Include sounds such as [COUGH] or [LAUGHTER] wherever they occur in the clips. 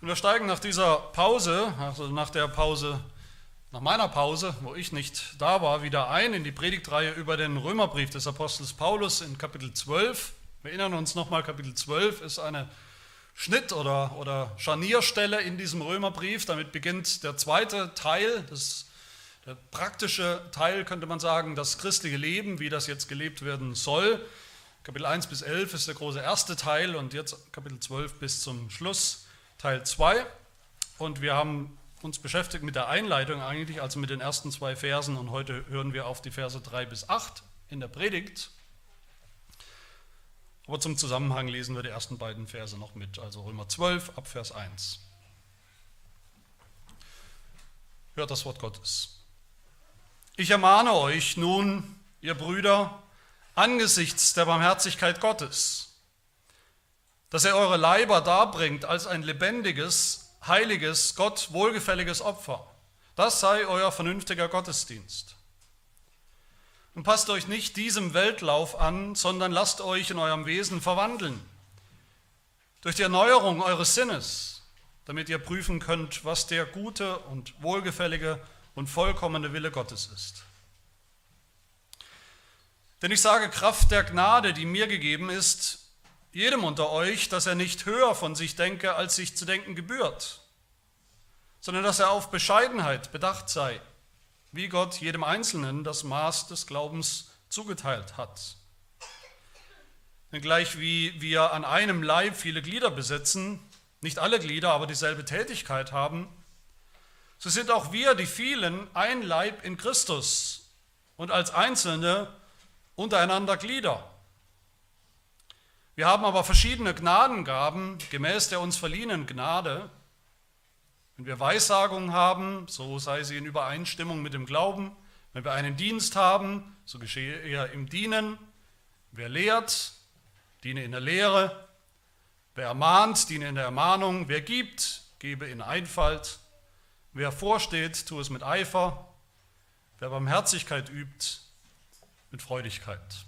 Und wir steigen nach dieser Pause, also nach der Pause, nach meiner Pause, wo ich nicht da war, wieder ein in die Predigtreihe über den Römerbrief des Apostels Paulus in Kapitel 12. Wir erinnern uns nochmal, Kapitel 12 ist eine Schnitt- oder, oder Scharnierstelle in diesem Römerbrief. Damit beginnt der zweite Teil, das, der praktische Teil, könnte man sagen, das christliche Leben, wie das jetzt gelebt werden soll. Kapitel 1 bis 11 ist der große erste Teil und jetzt Kapitel 12 bis zum Schluss Teil 2. Und wir haben uns beschäftigt mit der Einleitung eigentlich, also mit den ersten zwei Versen. Und heute hören wir auf die Verse 3 bis 8 in der Predigt. Aber zum Zusammenhang lesen wir die ersten beiden Verse noch mit, also Römer 12 ab Vers 1. Hört das Wort Gottes. Ich ermahne euch nun, ihr Brüder, angesichts der Barmherzigkeit Gottes, dass er eure Leiber darbringt als ein lebendiges, heiliges, Gott wohlgefälliges Opfer. Das sei euer vernünftiger Gottesdienst. Und passt euch nicht diesem Weltlauf an, sondern lasst euch in eurem Wesen verwandeln. Durch die Erneuerung eures Sinnes, damit ihr prüfen könnt, was der gute und wohlgefällige und vollkommene Wille Gottes ist. Denn ich sage Kraft der Gnade, die mir gegeben ist, jedem unter euch, dass er nicht höher von sich denke, als sich zu denken gebührt, sondern dass er auf Bescheidenheit bedacht sei, wie Gott jedem Einzelnen das Maß des Glaubens zugeteilt hat. Denn gleich wie wir an einem Leib viele Glieder besitzen, nicht alle Glieder aber dieselbe Tätigkeit haben, so sind auch wir, die vielen, ein Leib in Christus und als Einzelne untereinander Glieder. Wir haben aber verschiedene Gnadengaben gemäß der uns verliehenen Gnade. Wenn wir Weissagung haben, so sei sie in Übereinstimmung mit dem Glauben. Wenn wir einen Dienst haben, so geschehe er im Dienen. Wer lehrt, diene in der Lehre. Wer ermahnt, diene in der Ermahnung. Wer gibt, gebe in Einfalt. Wer vorsteht, tue es mit Eifer. Wer Barmherzigkeit übt, mit Freudigkeit.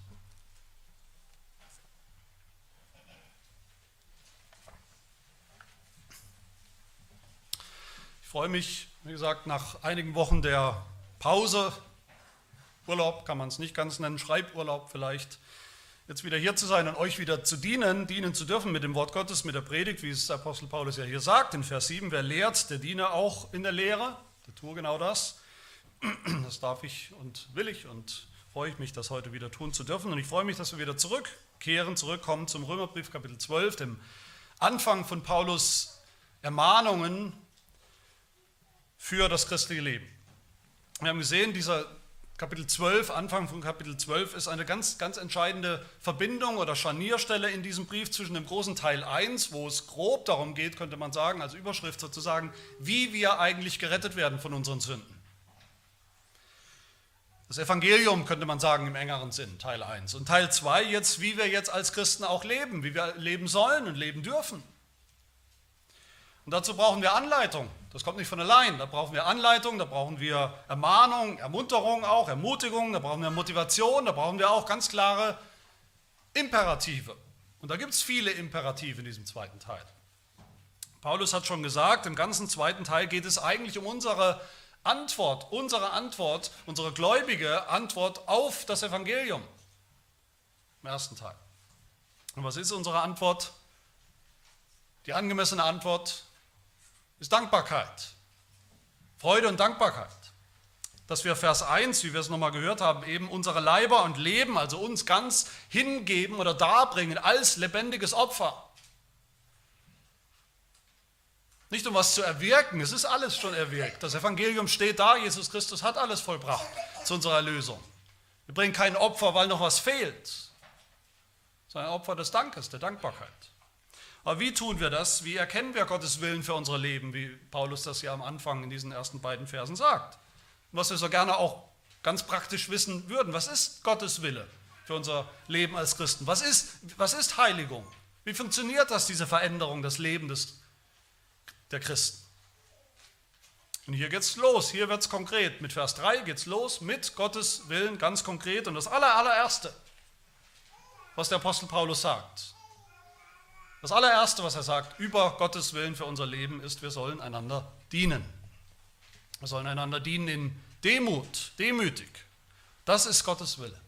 Freue mich, wie gesagt, nach einigen Wochen der Pause, Urlaub kann man es nicht ganz nennen, Schreiburlaub vielleicht, jetzt wieder hier zu sein und euch wieder zu dienen, dienen zu dürfen mit dem Wort Gottes, mit der Predigt, wie es Apostel Paulus ja hier sagt in Vers 7, wer lehrt, der diene auch in der Lehre, der tue genau das. [CLEARS THROAT] Das darf ich und will ich und freue ich mich, das heute wieder tun zu dürfen. Und ich freue mich, dass wir wieder zurückkehren, zurückkommen zum Römerbrief Kapitel 12, dem Anfang von Paulus Ermahnungen für das christliche Leben. Wir haben gesehen, dieser Kapitel 12, Anfang von Kapitel 12 ist eine ganz, ganz entscheidende Verbindung oder Scharnierstelle in diesem Brief zwischen dem großen Teil 1, wo es grob darum geht, könnte man sagen, als Überschrift sozusagen, wie wir eigentlich gerettet werden von unseren Sünden. Das Evangelium könnte man sagen im engeren Sinn, Teil 1. Und Teil 2 jetzt, wie wir jetzt als Christen auch leben, wie wir leben sollen und leben dürfen. Und dazu brauchen wir Anleitung. Das kommt nicht von allein. Da brauchen wir Anleitung, da brauchen wir Ermahnung, Ermunterung auch, Ermutigung, da brauchen wir Motivation, da brauchen wir auch ganz klare Imperative. Und da gibt es viele Imperative in diesem zweiten Teil. Paulus hat schon gesagt, im ganzen zweiten Teil geht es eigentlich um unsere Antwort, unsere Antwort, unsere gläubige Antwort auf das Evangelium. Im ersten Teil. Und was ist unsere Antwort? Die angemessene Antwort ist Dankbarkeit. Freude und Dankbarkeit. Dass wir Vers 1, wie wir es nochmal gehört haben, eben unsere Leiber und Leben, also uns ganz hingeben oder darbringen als lebendiges Opfer. Nicht um was zu erwirken, es ist alles schon erwirkt. Das Evangelium steht da, Jesus Christus hat alles vollbracht zu unserer Erlösung. Wir bringen kein Opfer, weil noch was fehlt, sondern ein Opfer des Dankes, der Dankbarkeit. Aber wie tun wir das? Wie erkennen wir Gottes Willen für unser Leben, wie Paulus das ja am Anfang in diesen ersten beiden Versen sagt? Was wir so gerne auch ganz praktisch wissen würden. Was ist Gottes Wille für unser Leben als Christen? Was ist, was ist Heiligung? Wie funktioniert das, diese Veränderung des Lebens der Christen. Und hier geht's los, hier wird es konkret. Mit Vers 3 geht es los mit Gottes Willen ganz konkret. Und das aller, allererste, was der Apostel Paulus sagt. Das allererste, was er sagt über Gottes Willen für unser Leben, ist, wir sollen einander dienen. Wir sollen einander dienen in Demut, demütig. Das ist Gottes Wille.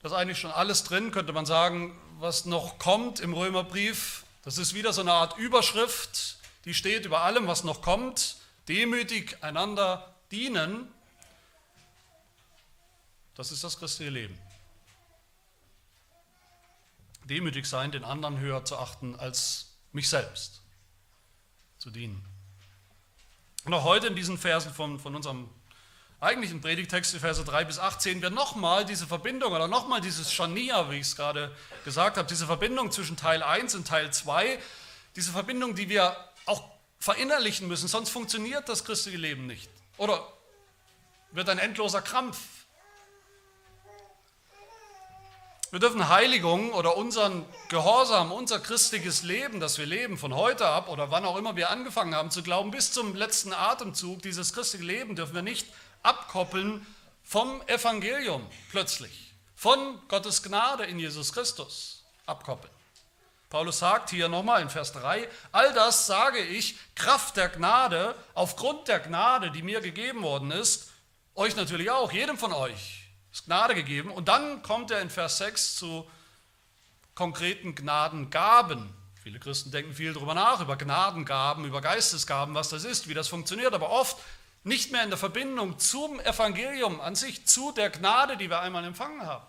Das ist eigentlich schon alles drin, könnte man sagen, was noch kommt im Römerbrief. Das ist wieder so eine Art Überschrift, die steht über allem, was noch kommt. Demütig einander dienen. Das ist das christliche Leben demütig sein, den anderen höher zu achten als mich selbst, zu dienen. Und auch heute in diesen Versen von, von unserem eigentlichen Predigtext, die Verse 3 bis 8, sehen wir nochmal diese Verbindung oder nochmal dieses Scharnier, wie ich es gerade gesagt habe, diese Verbindung zwischen Teil 1 und Teil 2, diese Verbindung, die wir auch verinnerlichen müssen, sonst funktioniert das christliche Leben nicht. Oder wird ein endloser Krampf Wir dürfen Heiligung oder unseren Gehorsam, unser christliches Leben, das wir leben, von heute ab oder wann auch immer wir angefangen haben zu glauben, bis zum letzten Atemzug, dieses christliche Leben dürfen wir nicht abkoppeln vom Evangelium plötzlich, von Gottes Gnade in Jesus Christus abkoppeln. Paulus sagt hier nochmal in Vers 3, all das sage ich, Kraft der Gnade, aufgrund der Gnade, die mir gegeben worden ist, euch natürlich auch, jedem von euch ist Gnade gegeben. Und dann kommt er in Vers 6 zu konkreten Gnadengaben. Viele Christen denken viel darüber nach, über Gnadengaben, über Geistesgaben, was das ist, wie das funktioniert, aber oft nicht mehr in der Verbindung zum Evangelium an sich, zu der Gnade, die wir einmal empfangen haben.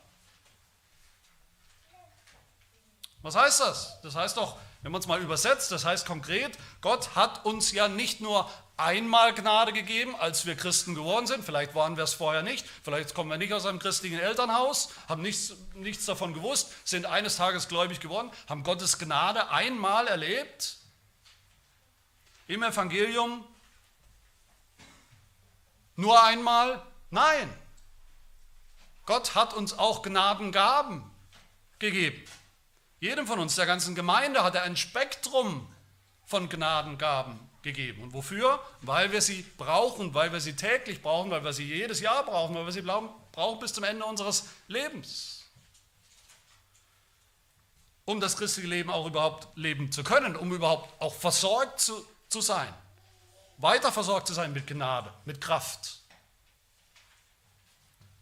Was heißt das? Das heißt doch, wenn man es mal übersetzt, das heißt konkret, Gott hat uns ja nicht nur einmal Gnade gegeben, als wir Christen geworden sind. Vielleicht waren wir es vorher nicht. Vielleicht kommen wir nicht aus einem christlichen Elternhaus, haben nichts, nichts davon gewusst, sind eines Tages gläubig geworden, haben Gottes Gnade einmal erlebt. Im Evangelium nur einmal? Nein. Gott hat uns auch Gnadengaben gegeben. Jedem von uns, der ganzen Gemeinde, hat er ein Spektrum von Gnadengaben gegeben. Und wofür? Weil wir sie brauchen, weil wir sie täglich brauchen, weil wir sie jedes Jahr brauchen, weil wir sie brauchen bis zum Ende unseres Lebens. Um das christliche Leben auch überhaupt leben zu können, um überhaupt auch versorgt zu, zu sein. Weiter versorgt zu sein mit Gnade, mit Kraft.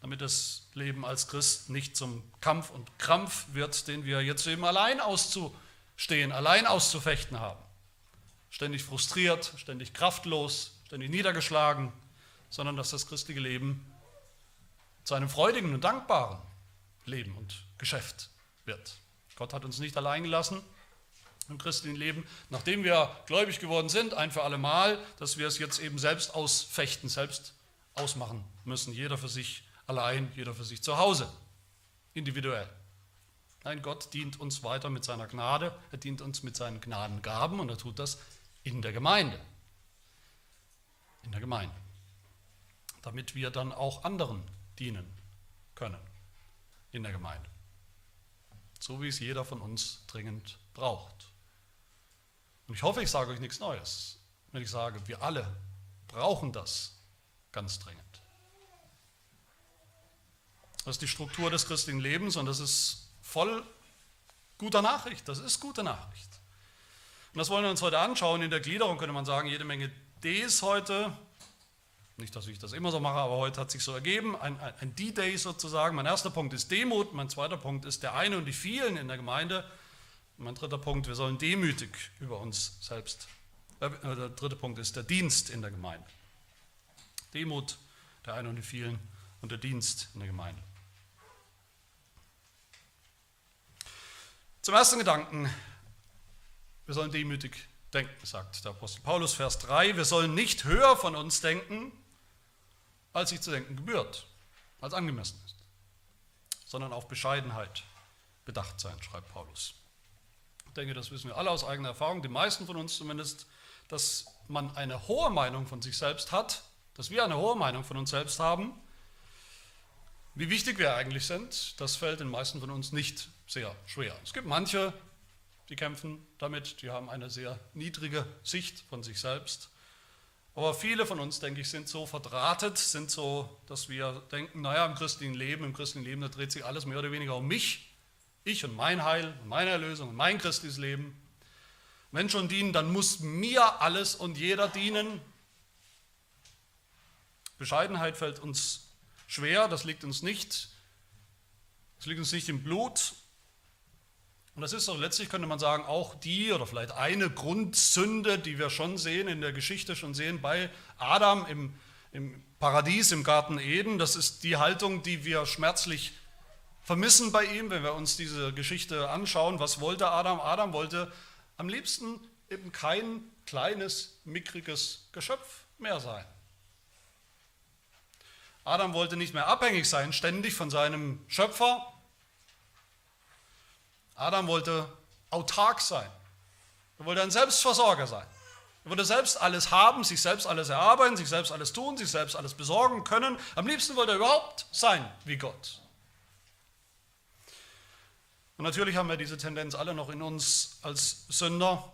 Damit das Leben als Christ nicht zum Kampf und Krampf wird, den wir jetzt eben allein auszustehen, allein auszufechten haben ständig frustriert, ständig kraftlos, ständig niedergeschlagen, sondern dass das christliche Leben zu einem freudigen und dankbaren Leben und Geschäft wird. Gott hat uns nicht allein gelassen im christlichen Leben, nachdem wir gläubig geworden sind, ein für alle Mal, dass wir es jetzt eben selbst ausfechten, selbst ausmachen müssen, jeder für sich allein, jeder für sich zu Hause, individuell. Nein, Gott dient uns weiter mit seiner Gnade, er dient uns mit seinen Gnadengaben und er tut das in der Gemeinde. In der Gemeinde. Damit wir dann auch anderen dienen können in der Gemeinde. So wie es jeder von uns dringend braucht. Und ich hoffe, ich sage euch nichts Neues, wenn ich sage, wir alle brauchen das ganz dringend. Das ist die Struktur des christlichen Lebens und das ist voll guter Nachricht. Das ist gute Nachricht. Und das wollen wir uns heute anschauen. In der Gliederung könnte man sagen, jede Menge Ds heute. Nicht, dass ich das immer so mache, aber heute hat sich so ergeben. Ein, ein D-Day sozusagen. Mein erster Punkt ist Demut. Mein zweiter Punkt ist der eine und die vielen in der Gemeinde. Und mein dritter Punkt, wir sollen demütig über uns selbst. Äh, der dritte Punkt ist der Dienst in der Gemeinde. Demut, der eine und die vielen und der Dienst in der Gemeinde. Zum ersten Gedanken, wir sollen demütig denken, sagt der Apostel Paulus, Vers 3. Wir sollen nicht höher von uns denken, als sich zu denken gebührt, als angemessen ist, sondern auf Bescheidenheit bedacht sein, schreibt Paulus. Ich denke, das wissen wir alle aus eigener Erfahrung, die meisten von uns zumindest, dass man eine hohe Meinung von sich selbst hat, dass wir eine hohe Meinung von uns selbst haben. Wie wichtig wir eigentlich sind, das fällt den meisten von uns nicht sehr schwer. Es gibt manche, die kämpfen damit, die haben eine sehr niedrige Sicht von sich selbst. Aber viele von uns, denke ich, sind so verdrahtet, sind so, dass wir denken, naja, im christlichen Leben, im christlichen Leben, da dreht sich alles mehr oder weniger um mich. Ich und mein Heil meine Erlösung und mein christliches Leben. Wenn schon dienen, dann muss mir alles und jeder dienen. Bescheidenheit fällt uns schwer, das liegt uns nicht. Das liegt uns nicht im Blut. Und das ist doch letztlich, könnte man sagen, auch die oder vielleicht eine Grundsünde, die wir schon sehen, in der Geschichte schon sehen, bei Adam im, im Paradies, im Garten Eden. Das ist die Haltung, die wir schmerzlich vermissen bei ihm, wenn wir uns diese Geschichte anschauen. Was wollte Adam? Adam wollte am liebsten eben kein kleines, mickriges Geschöpf mehr sein. Adam wollte nicht mehr abhängig sein, ständig von seinem Schöpfer. Adam wollte autark sein. Er wollte ein Selbstversorger sein. Er wollte selbst alles haben, sich selbst alles erarbeiten, sich selbst alles tun, sich selbst alles besorgen können. Am liebsten wollte er überhaupt sein wie Gott. Und natürlich haben wir diese Tendenz alle noch in uns als Sünder,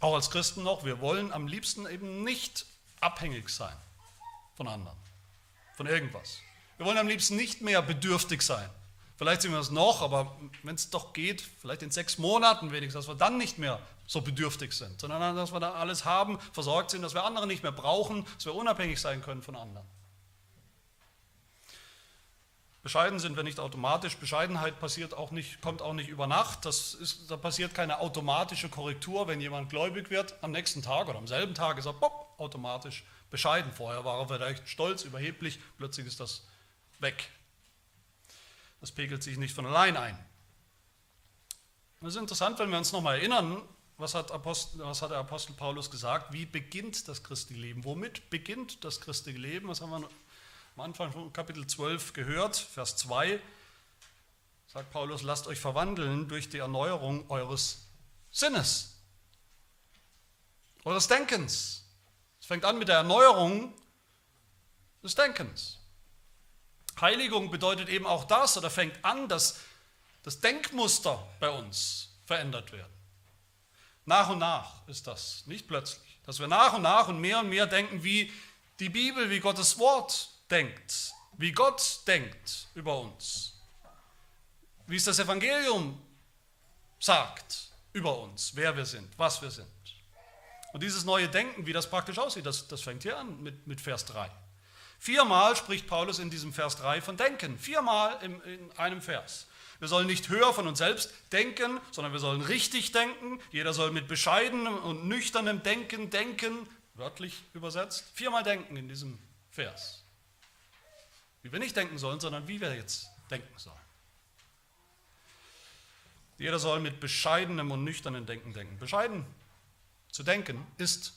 auch als Christen noch. Wir wollen am liebsten eben nicht abhängig sein von anderen, von irgendwas. Wir wollen am liebsten nicht mehr bedürftig sein. Vielleicht sind wir es noch, aber wenn es doch geht, vielleicht in sechs Monaten wenigstens, dass wir dann nicht mehr so bedürftig sind, sondern dass wir da alles haben, versorgt sind, dass wir andere nicht mehr brauchen, dass wir unabhängig sein können von anderen. Bescheiden sind wir nicht automatisch. Bescheidenheit passiert auch nicht, kommt auch nicht über Nacht. Das ist, da passiert keine automatische Korrektur, wenn jemand gläubig wird. Am nächsten Tag oder am selben Tag ist er pop, automatisch bescheiden. Vorher war er vielleicht stolz, überheblich, plötzlich ist das weg. Das pegelt sich nicht von allein ein. Es ist interessant, wenn wir uns nochmal erinnern, was hat, Apostel, was hat der Apostel Paulus gesagt? Wie beginnt das christliche Leben? Womit beginnt das christliche Leben? Was haben wir am Anfang von Kapitel 12 gehört, Vers 2, sagt Paulus, lasst euch verwandeln durch die Erneuerung eures Sinnes, eures Denkens. Es fängt an mit der Erneuerung des Denkens. Heiligung bedeutet eben auch das, oder fängt an, dass das Denkmuster bei uns verändert werden. Nach und nach ist das, nicht plötzlich. Dass wir nach und nach und mehr und mehr denken, wie die Bibel, wie Gottes Wort denkt, wie Gott denkt über uns, wie es das Evangelium sagt über uns, wer wir sind, was wir sind. Und dieses neue Denken, wie das praktisch aussieht, das, das fängt hier an mit, mit Vers 3. Viermal spricht Paulus in diesem Vers 3 von Denken. Viermal in, in einem Vers. Wir sollen nicht höher von uns selbst denken, sondern wir sollen richtig denken. Jeder soll mit bescheidenem und nüchternem Denken denken, wörtlich übersetzt. Viermal denken in diesem Vers. Wie wir nicht denken sollen, sondern wie wir jetzt denken sollen. Jeder soll mit bescheidenem und nüchternem Denken denken. Bescheiden zu denken ist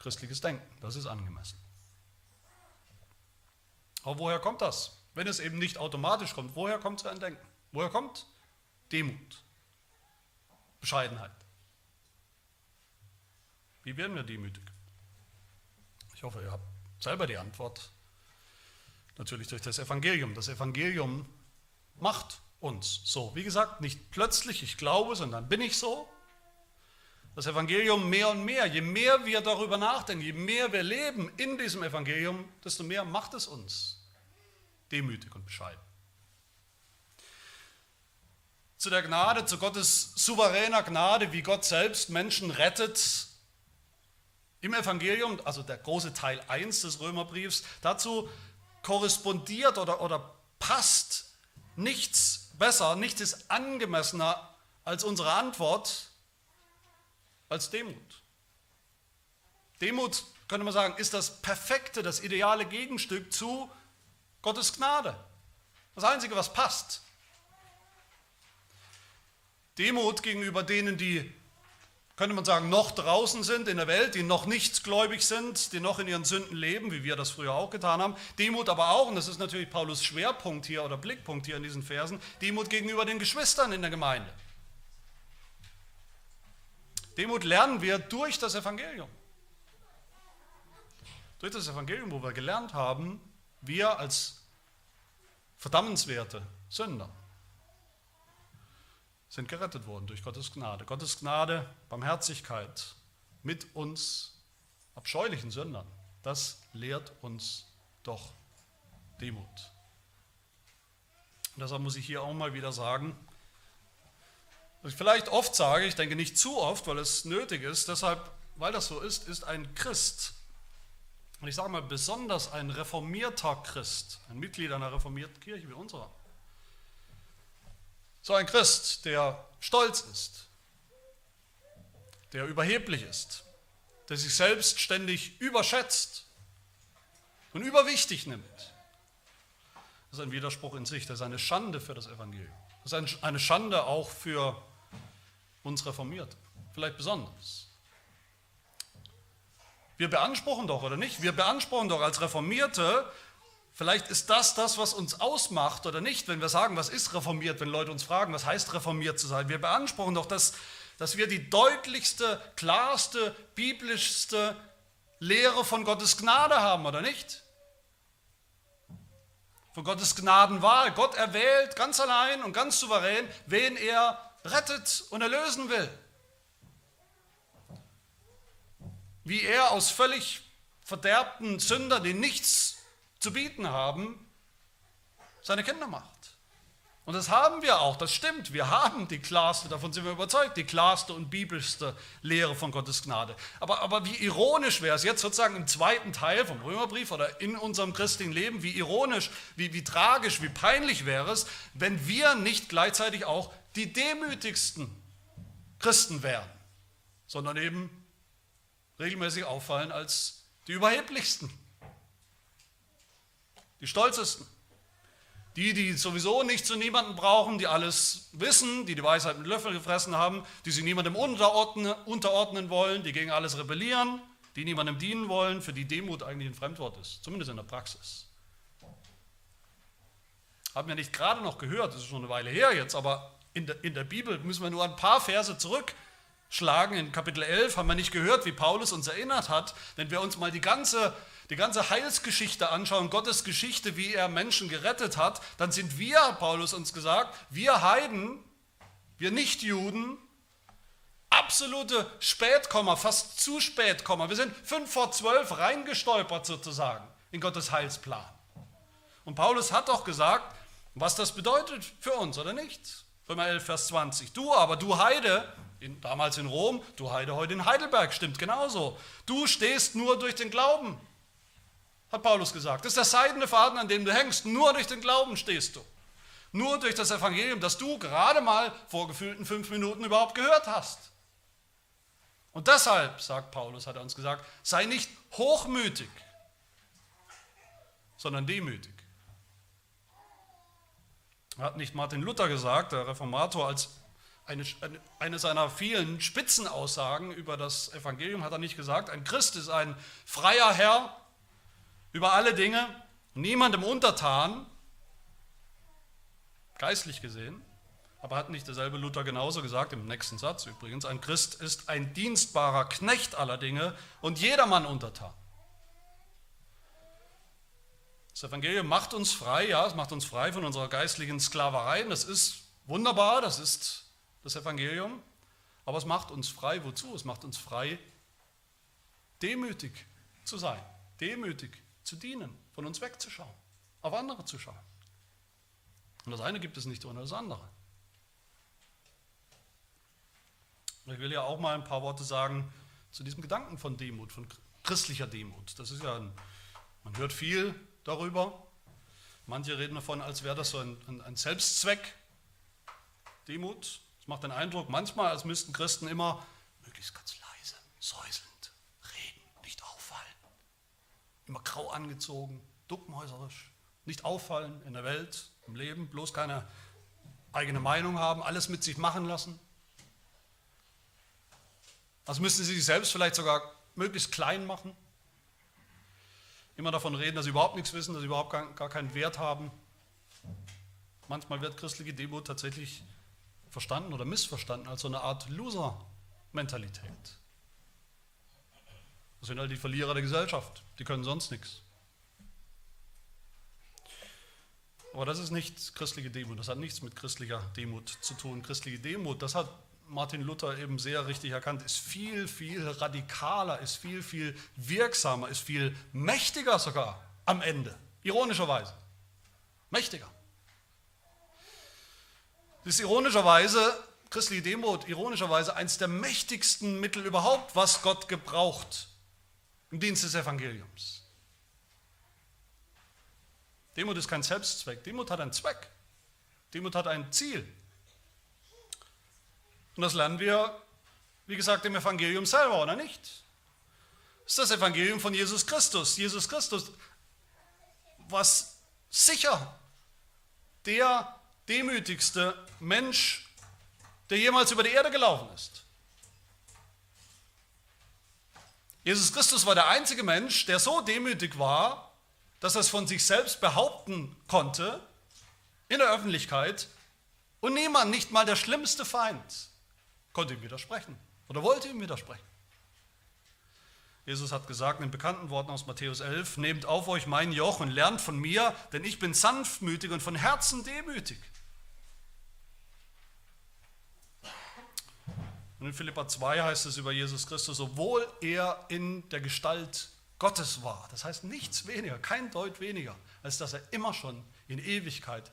christliches Denken. Das ist angemessen. Aber woher kommt das? Wenn es eben nicht automatisch kommt, woher kommt so ein Denken? Woher kommt Demut? Bescheidenheit? Wie werden wir demütig? Ich hoffe, ihr habt selber die Antwort Natürlich durch das Evangelium. Das Evangelium macht uns so. Wie gesagt, nicht plötzlich, ich glaube, sondern bin ich so. Das Evangelium mehr und mehr, je mehr wir darüber nachdenken, je mehr wir leben in diesem Evangelium, desto mehr macht es uns demütig und bescheiden. Zu der Gnade, zu Gottes souveräner Gnade, wie Gott selbst Menschen rettet, im Evangelium, also der große Teil 1 des Römerbriefs, dazu korrespondiert oder, oder passt nichts besser, nichts ist angemessener als unsere Antwort, als Demut. Demut, könnte man sagen, ist das perfekte, das ideale Gegenstück zu Gottes Gnade. Das Einzige, was passt. Demut gegenüber denen, die könnte man sagen, noch draußen sind in der Welt, die noch nicht gläubig sind, die noch in ihren Sünden leben, wie wir das früher auch getan haben. Demut aber auch, und das ist natürlich Paulus Schwerpunkt hier oder Blickpunkt hier in diesen Versen, Demut gegenüber den Geschwistern in der Gemeinde. Demut lernen wir durch das Evangelium. Durch das Evangelium, wo wir gelernt haben, wir als verdammenswerte Sünder sind gerettet worden durch Gottes Gnade. Gottes Gnade, Barmherzigkeit mit uns abscheulichen Sündern, das lehrt uns doch Demut. Und deshalb muss ich hier auch mal wieder sagen, Was ich vielleicht oft sage, ich denke nicht zu oft, weil es nötig ist, deshalb, weil das so ist, ist ein Christ, und ich sage mal besonders ein reformierter Christ, ein Mitglied einer reformierten Kirche wie unserer, so ein Christ, der stolz ist, der überheblich ist, der sich selbst ständig überschätzt und überwichtig nimmt. Das ist ein Widerspruch in sich, das ist eine Schande für das Evangelium. Das ist eine Schande auch für uns Reformierte, vielleicht besonders. Wir beanspruchen doch, oder nicht? Wir beanspruchen doch als Reformierte, vielleicht ist das das, was uns ausmacht oder nicht, wenn wir sagen, was ist reformiert, wenn Leute uns fragen, was heißt reformiert zu sein. Wir beanspruchen doch, dass, dass wir die deutlichste, klarste, biblischste Lehre von Gottes Gnade haben, oder nicht? Von Gottes Gnadenwahl. Gott erwählt ganz allein und ganz souverän, wen er rettet und erlösen will. Wie er aus völlig verderbten Sündern, die nichts zu bieten haben, seine Kinder macht. Und das haben wir auch, das stimmt. Wir haben die klarste, davon sind wir überzeugt, die klarste und biblischste Lehre von Gottes Gnade. Aber, aber wie ironisch wäre es jetzt sozusagen im zweiten Teil vom Römerbrief oder in unserem christlichen Leben, wie ironisch, wie, wie tragisch, wie peinlich wäre es, wenn wir nicht gleichzeitig auch die demütigsten Christen wären, sondern eben regelmäßig auffallen als die überheblichsten, die stolzesten. Die, die sowieso nicht zu niemandem brauchen, die alles wissen, die die Weisheit mit Löffel gefressen haben, die sich niemandem unterordnen, unterordnen wollen, die gegen alles rebellieren, die niemandem dienen wollen, für die Demut eigentlich ein Fremdwort ist, zumindest in der Praxis. Haben wir nicht gerade noch gehört, das ist schon eine Weile her jetzt, aber in der, in der Bibel müssen wir nur ein paar Verse zurückschlagen. In Kapitel 11 haben wir nicht gehört, wie Paulus uns erinnert hat. Wenn wir uns mal die ganze, die ganze Heilsgeschichte anschauen, Gottes Geschichte, wie er Menschen gerettet hat, dann sind wir, Paulus uns gesagt, wir Heiden, wir Nichtjuden, absolute Spätkomma, fast zu Spätkomma. Wir sind fünf vor zwölf reingestolpert sozusagen in Gottes Heilsplan. Und Paulus hat doch gesagt, was das bedeutet für uns, oder nicht? Römer 11, Vers 20. Du aber, du Heide, in, damals in Rom, du Heide heute in Heidelberg, stimmt genauso. Du stehst nur durch den Glauben, hat Paulus gesagt. Das ist der seidene Faden, an dem du hängst. Nur durch den Glauben stehst du. Nur durch das Evangelium, das du gerade mal vor gefühlten fünf Minuten überhaupt gehört hast. Und deshalb, sagt Paulus, hat er uns gesagt, sei nicht hochmütig, sondern demütig. Hat nicht Martin Luther gesagt, der Reformator, als eine, eine seiner vielen Spitzenaussagen über das Evangelium hat er nicht gesagt, ein Christ ist ein freier Herr über alle Dinge, niemandem untertan, geistlich gesehen, aber hat nicht derselbe Luther genauso gesagt, im nächsten Satz übrigens, ein Christ ist ein dienstbarer Knecht aller Dinge und jedermann untertan. Das Evangelium macht uns frei, ja, es macht uns frei von unserer geistlichen Sklaverei. Das ist wunderbar, das ist das Evangelium. Aber es macht uns frei, wozu? Es macht uns frei, demütig zu sein, demütig zu dienen, von uns wegzuschauen, auf andere zu schauen. Und das eine gibt es nicht ohne das andere. Ich will ja auch mal ein paar Worte sagen zu diesem Gedanken von Demut, von christlicher Demut. Das ist ja, ein, man hört viel darüber. Manche reden davon, als wäre das so ein, ein Selbstzweck, Demut. Macht den Eindruck, manchmal, als müssten Christen immer möglichst ganz leise, säuselnd reden, nicht auffallen. Immer grau angezogen, duckmäuserisch, nicht auffallen in der Welt, im Leben, bloß keine eigene Meinung haben, alles mit sich machen lassen. Als müssten sie sich selbst vielleicht sogar möglichst klein machen immer davon reden, dass sie überhaupt nichts wissen, dass sie überhaupt gar, gar keinen Wert haben. Manchmal wird christliche Demut tatsächlich verstanden oder missverstanden als so eine Art Loser-Mentalität. Das sind halt die Verlierer der Gesellschaft, die können sonst nichts. Aber das ist nicht christliche Demut, das hat nichts mit christlicher Demut zu tun. Christliche Demut, das hat Martin Luther eben sehr richtig erkannt, ist viel, viel radikaler, ist viel, viel wirksamer, ist viel mächtiger sogar am Ende, ironischerweise. Mächtiger. Ist ironischerweise christliche Demut ironischerweise eines der mächtigsten Mittel überhaupt, was Gott gebraucht im Dienst des Evangeliums. Demut ist kein Selbstzweck, Demut hat einen Zweck. Demut hat ein Ziel. Und das lernen wir, wie gesagt, im Evangelium selber, oder nicht? Das ist das Evangelium von Jesus Christus. Jesus Christus, was sicher der demütigste Mensch, der jemals über die Erde gelaufen ist. Jesus Christus war der einzige Mensch, der so demütig war, dass er es von sich selbst behaupten konnte in der Öffentlichkeit und niemand, nicht mal der schlimmste Feind, konnte ihm widersprechen oder wollte ihm widersprechen. Jesus hat gesagt in bekannten Worten aus Matthäus 11, nehmt auf euch mein Joch und lernt von mir, denn ich bin sanftmütig und von Herzen demütig. Und in Philippa 2 heißt es über Jesus Christus, obwohl er in der Gestalt Gottes war. Das heißt nichts weniger, kein Deut weniger, als dass er immer schon in Ewigkeit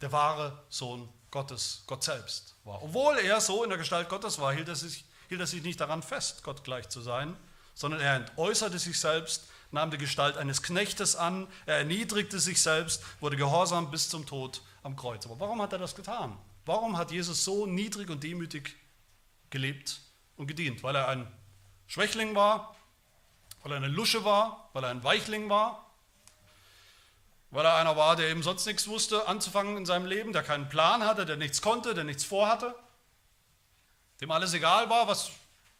der wahre Sohn Gottes, Gott selbst war. Obwohl er so in der Gestalt Gottes war, hielt er sich, hielt er sich nicht daran fest, Gott gleich zu sein, sondern er entäußerte sich selbst, nahm die Gestalt eines Knechtes an, er erniedrigte sich selbst, wurde gehorsam bis zum Tod am Kreuz. Aber warum hat er das getan? Warum hat Jesus so niedrig und demütig gelebt und gedient? Weil er ein Schwächling war, weil er eine Lusche war, weil er ein Weichling war, weil er einer war, der eben sonst nichts wusste anzufangen in seinem Leben, der keinen Plan hatte, der nichts konnte, der nichts vorhatte, dem alles egal war, was,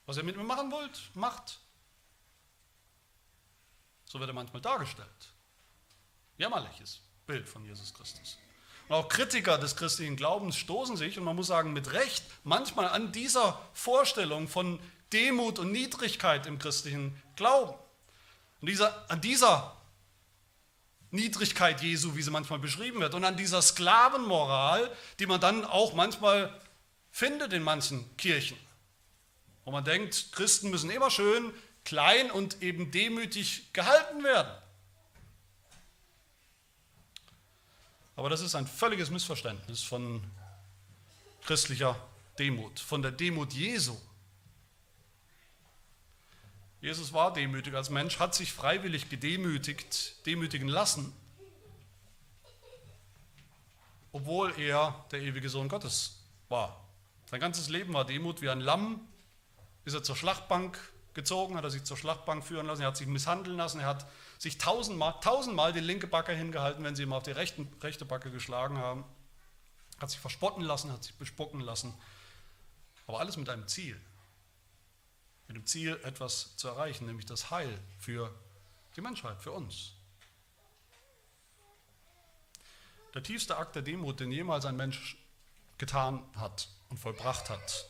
was er mit mir machen wollte, macht. So wird er manchmal dargestellt. Jämmerliches Bild von Jesus Christus. Und auch Kritiker des christlichen Glaubens stoßen sich, und man muss sagen, mit Recht, manchmal an dieser Vorstellung von Demut und Niedrigkeit im christlichen Glauben. Und dieser, an dieser Niedrigkeit Jesu, wie sie manchmal beschrieben wird, und an dieser Sklavenmoral, die man dann auch manchmal findet in manchen Kirchen. Wo man denkt, Christen müssen immer schön klein und eben demütig gehalten werden. Aber das ist ein völliges Missverständnis von christlicher Demut, von der Demut Jesu. Jesus war demütig als Mensch, hat sich freiwillig gedemütigt, demütigen lassen, obwohl er der ewige Sohn Gottes war. Sein ganzes Leben war Demut wie ein Lamm, ist er zur Schlachtbank gezogen, hat er sich zur Schlachtbank führen lassen, er hat sich misshandeln lassen, er hat sich tausendmal, tausendmal die linke Backe hingehalten, wenn sie ihm auf die rechten, rechte Backe geschlagen haben, hat sich verspotten lassen, hat sich bespucken lassen, aber alles mit einem Ziel mit dem Ziel, etwas zu erreichen, nämlich das Heil für die Menschheit, für uns. Der tiefste Akt der Demut, den jemals ein Mensch getan hat und vollbracht hat,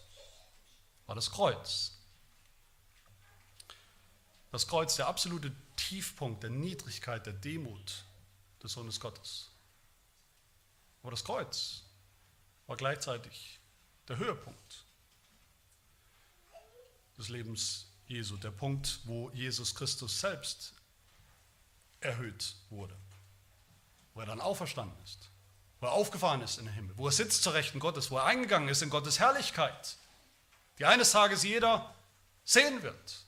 war das Kreuz. Das Kreuz, der absolute Tiefpunkt der Niedrigkeit, der Demut des Sohnes Gottes. Aber das Kreuz war gleichzeitig der Höhepunkt des Lebens Jesu, der Punkt, wo Jesus Christus selbst erhöht wurde, wo er dann auferstanden ist, wo er aufgefahren ist in den Himmel, wo er sitzt zur Rechten Gottes, wo er eingegangen ist in Gottes Herrlichkeit, die eines Tages jeder sehen wird.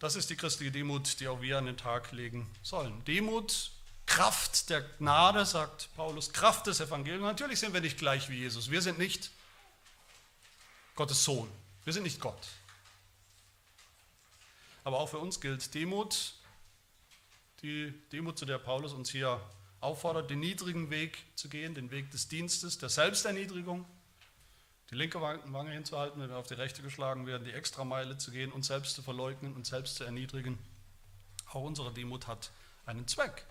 Das ist die christliche Demut, die auch wir an den Tag legen sollen. Demut Kraft der Gnade, sagt Paulus, Kraft des Evangeliums. Natürlich sind wir nicht gleich wie Jesus. Wir sind nicht Gottes Sohn. Wir sind nicht Gott. Aber auch für uns gilt Demut, die Demut, zu der Paulus uns hier auffordert, den niedrigen Weg zu gehen, den Weg des Dienstes, der Selbsterniedrigung, die linke Wange hinzuhalten, wenn wir auf die rechte geschlagen werden, die Extrameile zu gehen, uns selbst zu verleugnen und selbst zu erniedrigen. Auch unsere Demut hat einen Zweck.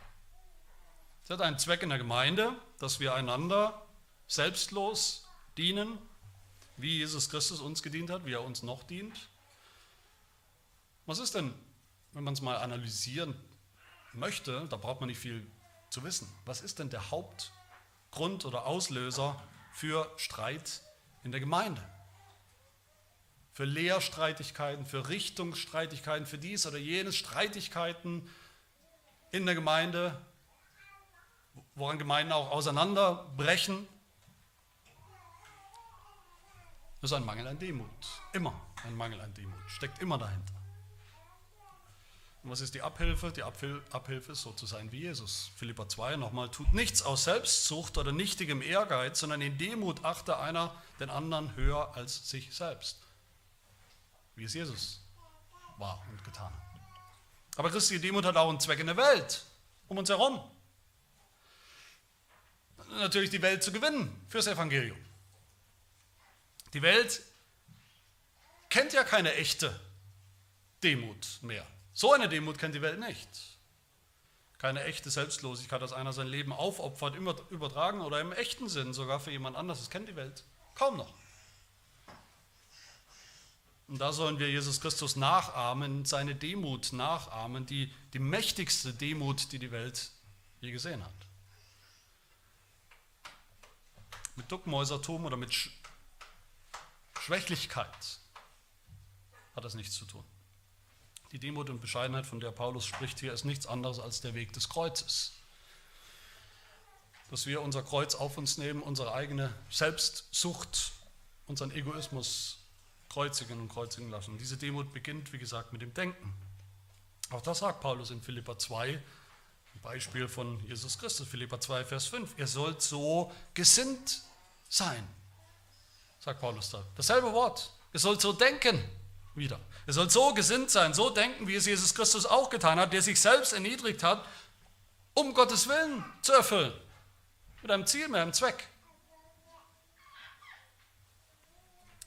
Sie hat einen Zweck in der Gemeinde, dass wir einander selbstlos dienen, wie Jesus Christus uns gedient hat, wie er uns noch dient. Was ist denn, wenn man es mal analysieren möchte, da braucht man nicht viel zu wissen, was ist denn der Hauptgrund oder Auslöser für Streit in der Gemeinde? Für Lehrstreitigkeiten, für Richtungsstreitigkeiten, für dies oder jenes Streitigkeiten in der Gemeinde. woran Gemeinden auch auseinanderbrechen, ist ein Mangel an Demut. Immer ein Mangel an Demut. Steckt immer dahinter. Und was ist die Abhilfe? Die Abhilfe ist so zu sein wie Jesus. Philippa 2 nochmal, tut nichts aus Selbstzucht oder nichtigem Ehrgeiz, sondern in Demut achte einer den anderen höher als sich selbst. Wie es Jesus war und getan hat. Aber christliche Demut hat auch einen Zweck in der Welt, um uns herum. Natürlich die Welt zu gewinnen fürs Evangelium. Die Welt kennt ja keine echte Demut mehr. So eine Demut kennt die Welt nicht. Keine echte Selbstlosigkeit, dass einer sein Leben aufopfert, übertragen oder im echten Sinn sogar für jemand anderes. Das kennt die Welt kaum noch. Und da sollen wir Jesus Christus nachahmen, seine Demut nachahmen, die, die mächtigste Demut, die die Welt je gesehen hat. Mit Duckmäusertum oder mit Sch Schwächlichkeit hat das nichts zu tun. Die Demut und Bescheidenheit, von der Paulus spricht hier, ist nichts anderes als der Weg des Kreuzes. Dass wir unser Kreuz auf uns nehmen, unsere eigene Selbstsucht, unseren Egoismus kreuzigen und kreuzigen lassen. Diese Demut beginnt, wie gesagt, mit dem Denken. Auch das sagt Paulus in Philippa 2, ein Beispiel von Jesus Christus, Philippa 2, Vers 5. Ihr sollt so gesinnt sein, sagt Paulus da. Dasselbe Wort. Ihr sollt so denken wieder. Ihr sollt so gesinnt sein, so denken, wie es Jesus Christus auch getan hat, der sich selbst erniedrigt hat, um Gottes Willen zu erfüllen. Mit einem Ziel, mit einem Zweck.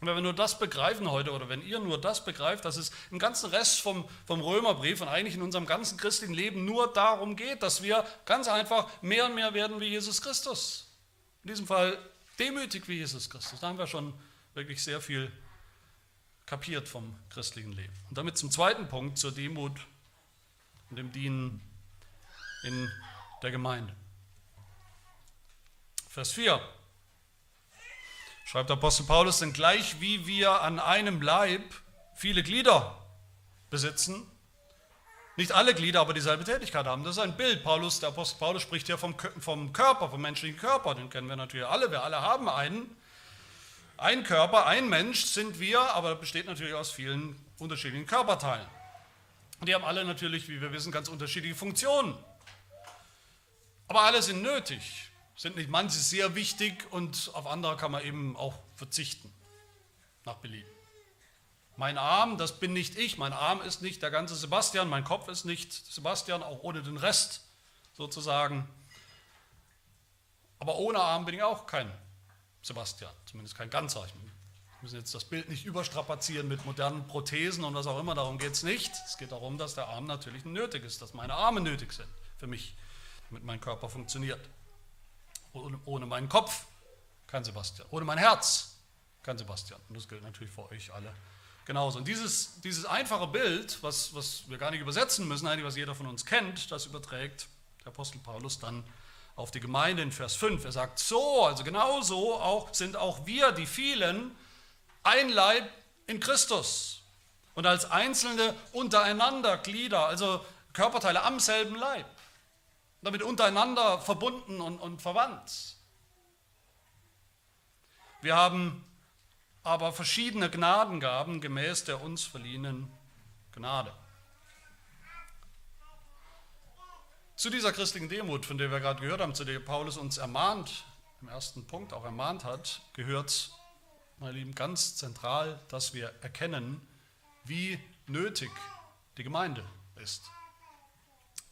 Und wenn wir nur das begreifen heute, oder wenn ihr nur das begreift, dass es im ganzen Rest vom, vom Römerbrief und eigentlich in unserem ganzen christlichen Leben nur darum geht, dass wir ganz einfach mehr und mehr werden wie Jesus Christus. In diesem Fall demütig wie Jesus Christus. Da haben wir schon wirklich sehr viel kapiert vom christlichen Leben. Und damit zum zweiten Punkt, zur Demut und dem Dienen in der Gemeinde. Vers 4 schreibt Apostel Paulus, denn gleich wie wir an einem Leib viele Glieder besitzen, nicht alle Glieder aber dieselbe Tätigkeit haben. Das ist ein Bild. Paulus, der Apostel Paulus spricht ja vom, vom Körper, vom menschlichen Körper. Den kennen wir natürlich alle. Wir alle haben einen. Ein Körper, ein Mensch sind wir, aber besteht natürlich aus vielen unterschiedlichen Körperteilen. Und die haben alle natürlich, wie wir wissen, ganz unterschiedliche Funktionen. Aber alle sind nötig, sind nicht manche sehr wichtig und auf andere kann man eben auch verzichten, nach Belieben. Mein Arm, das bin nicht ich, mein Arm ist nicht der ganze Sebastian, mein Kopf ist nicht Sebastian, auch ohne den Rest sozusagen. Aber ohne Arm bin ich auch kein Sebastian, zumindest kein ganzer. Wir müssen jetzt das Bild nicht überstrapazieren mit modernen Prothesen und was auch immer, darum geht es nicht. Es geht darum, dass der Arm natürlich nötig ist, dass meine Arme nötig sind für mich, damit mein Körper funktioniert. Ohne, ohne meinen Kopf kein Sebastian, ohne mein Herz kein Sebastian. Und das gilt natürlich für euch alle genauso. Und dieses, dieses einfache Bild, was, was wir gar nicht übersetzen müssen, eigentlich was jeder von uns kennt, das überträgt der Apostel Paulus dann auf die Gemeinde in Vers 5. Er sagt, so, also genau so auch, sind auch wir, die vielen, ein Leib in Christus und als Einzelne untereinander Glieder, also Körperteile am selben Leib, damit untereinander verbunden und, und verwandt. Wir haben aber verschiedene Gnadengaben gemäß der uns verliehenen Gnade. Zu dieser christlichen Demut, von der wir gerade gehört haben, zu der Paulus uns ermahnt, im ersten Punkt auch ermahnt hat, gehört, meine Lieben, ganz zentral, dass wir erkennen, wie nötig die Gemeinde ist.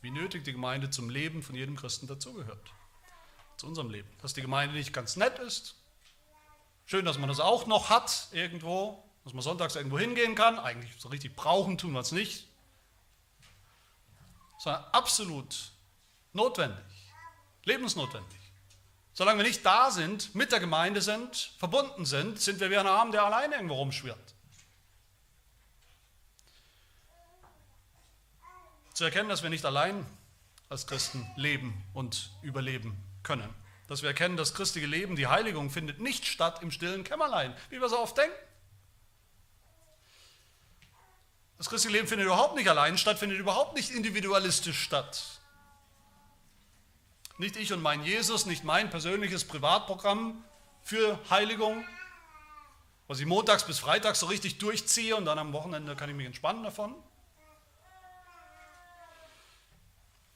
Wie nötig die Gemeinde zum Leben von jedem Christen dazugehört. Zu unserem Leben. Dass die Gemeinde nicht ganz nett ist. Schön, dass man das auch noch hat irgendwo, dass man sonntags irgendwo hingehen kann. Eigentlich so richtig brauchen tun wir es nicht. Sondern absolut Notwendig, lebensnotwendig. Solange wir nicht da sind, mit der Gemeinde sind, verbunden sind, sind wir wie ein Arm, der alleine irgendwo rumschwirrt. Zu erkennen, dass wir nicht allein als Christen leben und überleben können. Dass wir erkennen, das christliche Leben, die Heiligung findet nicht statt im stillen Kämmerlein, wie wir so oft denken. Das christliche Leben findet überhaupt nicht allein statt, findet überhaupt nicht individualistisch statt. Nicht ich und mein Jesus, nicht mein persönliches Privatprogramm für Heiligung, was ich montags bis freitags so richtig durchziehe und dann am Wochenende kann ich mich entspannen davon.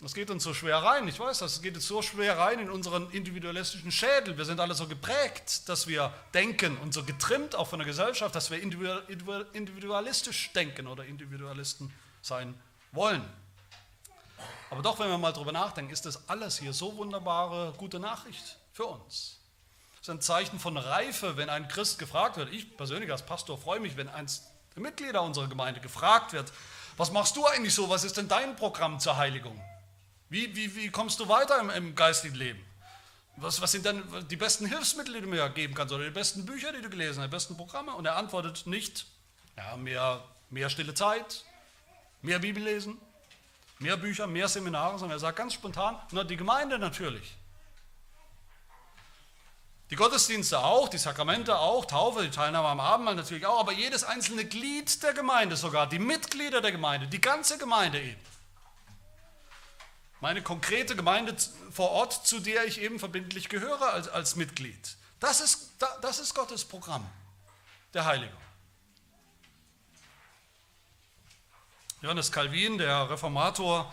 Das geht uns so schwer rein, ich weiß das, es geht uns so schwer rein in unseren individualistischen Schädel. Wir sind alle so geprägt, dass wir denken und so getrimmt auch von der Gesellschaft, dass wir individualistisch denken oder Individualisten sein wollen. Aber doch, wenn wir mal drüber nachdenken, ist das alles hier so wunderbare, gute Nachricht für uns. Es ist ein Zeichen von Reife, wenn ein Christ gefragt wird. Ich persönlich als Pastor freue mich, wenn eins der Mitglieder unserer Gemeinde gefragt wird, was machst du eigentlich so, was ist denn dein Programm zur Heiligung? Wie, wie, wie kommst du weiter im, im geistigen Leben? Was, was, sind denn die besten Hilfsmittel, die du mir geben kannst oder die besten Bücher, die du gelesen hast, die besten Programme? Und er antwortet nicht, ja, mehr, mehr stille Zeit, mehr Bibel lesen, mehr Bücher, mehr Seminare, sondern er sagt ganz spontan, na, die Gemeinde natürlich. Die Gottesdienste auch, die Sakramente auch, Taufe, die Teilnahme am Abendmahl natürlich auch, aber jedes einzelne Glied der Gemeinde sogar, die Mitglieder der Gemeinde, die ganze Gemeinde eben meine konkrete Gemeinde vor Ort, zu der ich eben verbindlich gehöre als, als Mitglied. Das ist, das ist Gottes Programm der Heiligung. Johannes Calvin, der Reformator,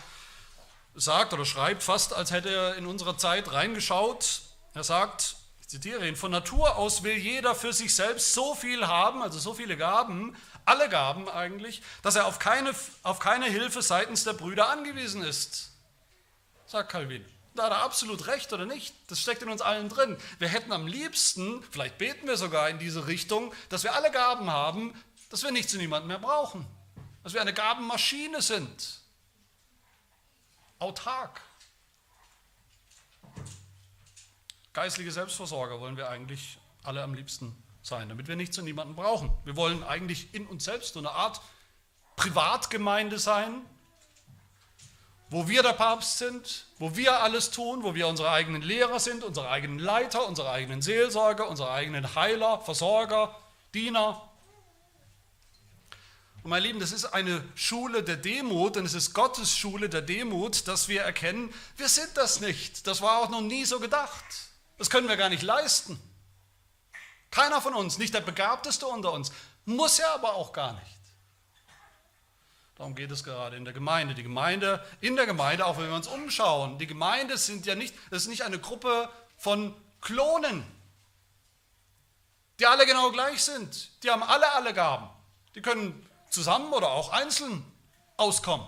sagt oder schreibt fast, als hätte er in unserer Zeit reingeschaut. Er sagt, ich zitiere ihn, von Natur aus will jeder für sich selbst so viel haben, also so viele Gaben, alle Gaben eigentlich, dass er auf keine, auf keine Hilfe seitens der Brüder angewiesen ist sagt Calvin. Da hat er absolut recht oder nicht. Das steckt in uns allen drin. Wir hätten am liebsten, vielleicht beten wir sogar in diese Richtung, dass wir alle Gaben haben, dass wir nicht zu niemandem mehr brauchen. Dass wir eine Gabenmaschine sind. Autark. Geistliche Selbstversorger wollen wir eigentlich alle am liebsten sein, damit wir nicht zu niemandem brauchen. Wir wollen eigentlich in uns selbst so eine Art Privatgemeinde sein, wo wir der Papst sind, wo wir alles tun, wo wir unsere eigenen Lehrer sind, unsere eigenen Leiter, unsere eigenen Seelsorger, unsere eigenen Heiler, Versorger, Diener. Und meine Lieben, das ist eine Schule der Demut und es ist Gottes Schule der Demut, dass wir erkennen, wir sind das nicht. Das war auch noch nie so gedacht. Das können wir gar nicht leisten. Keiner von uns, nicht der Begabteste unter uns, muss ja aber auch gar nicht. Darum geht es gerade in der Gemeinde. Die Gemeinde, in der Gemeinde, auch wenn wir uns umschauen, die Gemeinde sind ja nicht, das ist nicht eine Gruppe von Klonen, die alle genau gleich sind. Die haben alle alle Gaben. Die können zusammen oder auch einzeln auskommen.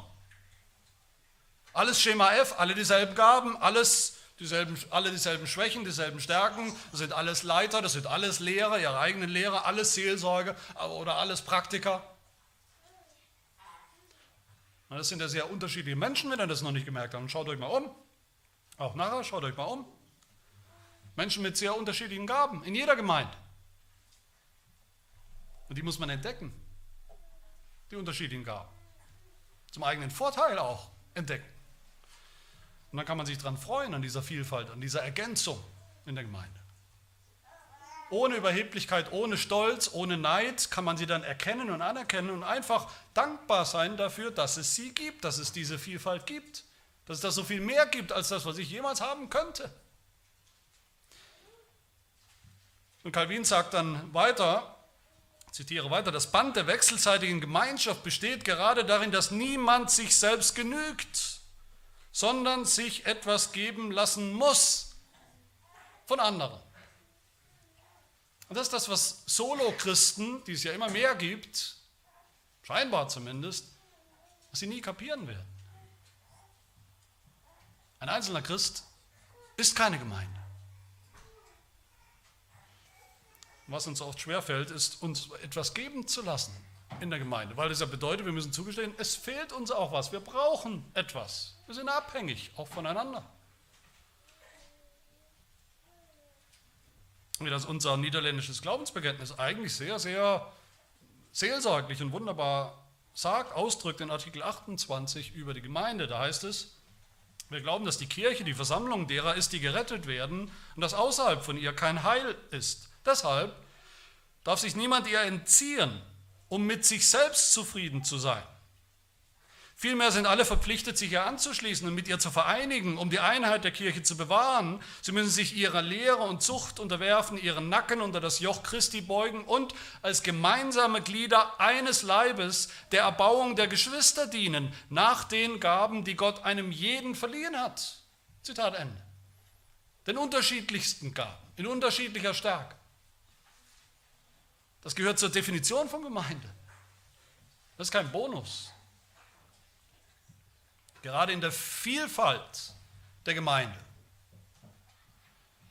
Alles Schema F, alle dieselben Gaben, alles dieselben, alle dieselben Schwächen, dieselben Stärken. Das sind alles Leiter, das sind alles Lehrer, ihre eigenen Lehrer, alles Seelsorge oder alles Praktiker. Das sind ja sehr unterschiedliche Menschen, wenn ihr das noch nicht gemerkt habt. schaut euch mal um. Auch nachher, schaut euch mal um. Menschen mit sehr unterschiedlichen Gaben in jeder Gemeinde. Und die muss man entdecken. Die unterschiedlichen Gaben. Zum eigenen Vorteil auch entdecken. Und dann kann man sich daran freuen, an dieser Vielfalt, an dieser Ergänzung in der Gemeinde. Ohne Überheblichkeit, ohne Stolz, ohne Neid kann man sie dann erkennen und anerkennen und einfach dankbar sein dafür, dass es sie gibt, dass es diese Vielfalt gibt, dass es da so viel mehr gibt als das, was ich jemals haben könnte. Und Calvin sagt dann weiter, zitiere weiter, das Band der wechselseitigen Gemeinschaft besteht gerade darin, dass niemand sich selbst genügt, sondern sich etwas geben lassen muss von anderen. Und das ist das, was Solo-Christen, die es ja immer mehr gibt, scheinbar zumindest, was sie nie kapieren werden. Ein einzelner Christ ist keine Gemeinde. Was uns oft schwerfällt, ist, uns etwas geben zu lassen in der Gemeinde, weil das ja bedeutet, wir müssen zugestehen, es fehlt uns auch was. Wir brauchen etwas. Wir sind abhängig, auch voneinander. wie das unser niederländisches Glaubensbekenntnis eigentlich sehr, sehr seelsorglich und wunderbar sagt, ausdrückt in Artikel 28 über die Gemeinde. Da heißt es, wir glauben, dass die Kirche die Versammlung derer ist, die gerettet werden und dass außerhalb von ihr kein Heil ist. Deshalb darf sich niemand ihr entziehen, um mit sich selbst zufrieden zu sein. Vielmehr sind alle verpflichtet, sich ihr anzuschließen und mit ihr zu vereinigen, um die Einheit der Kirche zu bewahren. Sie müssen sich ihrer Lehre und Zucht unterwerfen, ihren Nacken unter das Joch Christi beugen und als gemeinsame Glieder eines Leibes der Erbauung der Geschwister dienen, nach den Gaben, die Gott einem jeden verliehen hat. Zitat Ende. Den unterschiedlichsten Gaben, in unterschiedlicher Stärke. Das gehört zur Definition von Gemeinde. Das ist kein Bonus. Gerade in der Vielfalt der Gemeinde,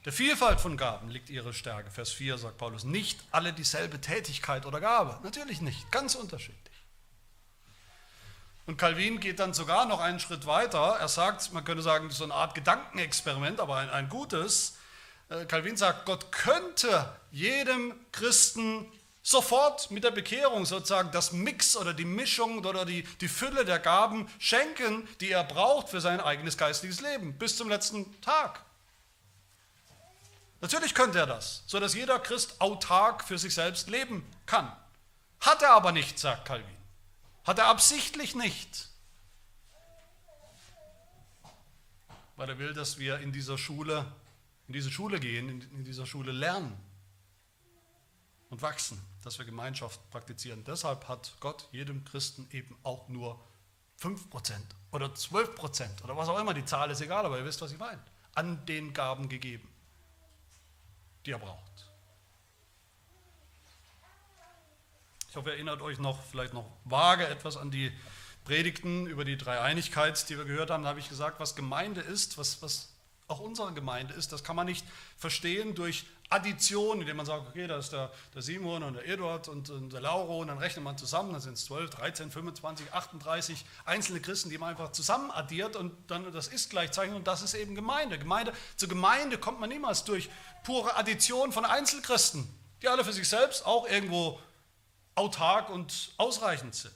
der Vielfalt von Gaben liegt ihre Stärke. Vers 4 sagt Paulus, nicht alle dieselbe Tätigkeit oder Gabe. Natürlich nicht, ganz unterschiedlich. Und Calvin geht dann sogar noch einen Schritt weiter. Er sagt, man könnte sagen, so eine Art Gedankenexperiment, aber ein, ein gutes. Äh, Calvin sagt, Gott könnte jedem Christen sofort mit der Bekehrung sozusagen das Mix oder die Mischung oder die, die Fülle der Gaben schenken, die er braucht für sein eigenes geistliches Leben, bis zum letzten Tag. Natürlich könnte er das, sodass jeder Christ autark für sich selbst leben kann. Hat er aber nicht, sagt Calvin. Hat er absichtlich nicht. Weil er will, dass wir in dieser Schule, in diese Schule gehen, in, in dieser Schule lernen und wachsen dass wir Gemeinschaft praktizieren. Deshalb hat Gott jedem Christen eben auch nur 5% oder 12% oder was auch immer, die Zahl ist egal, aber ihr wisst, was ich meine, an den Gaben gegeben, die er braucht. Ich hoffe, ihr erinnert euch noch, vielleicht noch vage etwas an die Predigten über die Dreieinigkeit, die wir gehört haben. Da habe ich gesagt, was Gemeinde ist, was, was auch unsere Gemeinde ist, das kann man nicht verstehen durch Addition, indem man sagt, okay, da ist der, der Simon und der Eduard und, und, der Lauro und dann rechnet man zusammen, dann sind es 12, 13, 25, 38 einzelne Christen, die man einfach zusammen addiert und dann das ist gleichzeitig und das ist eben Gemeinde. Gemeinde. Zur Gemeinde kommt man niemals durch pure Addition von Einzelchristen, die alle für sich selbst auch irgendwo autark und ausreichend sind.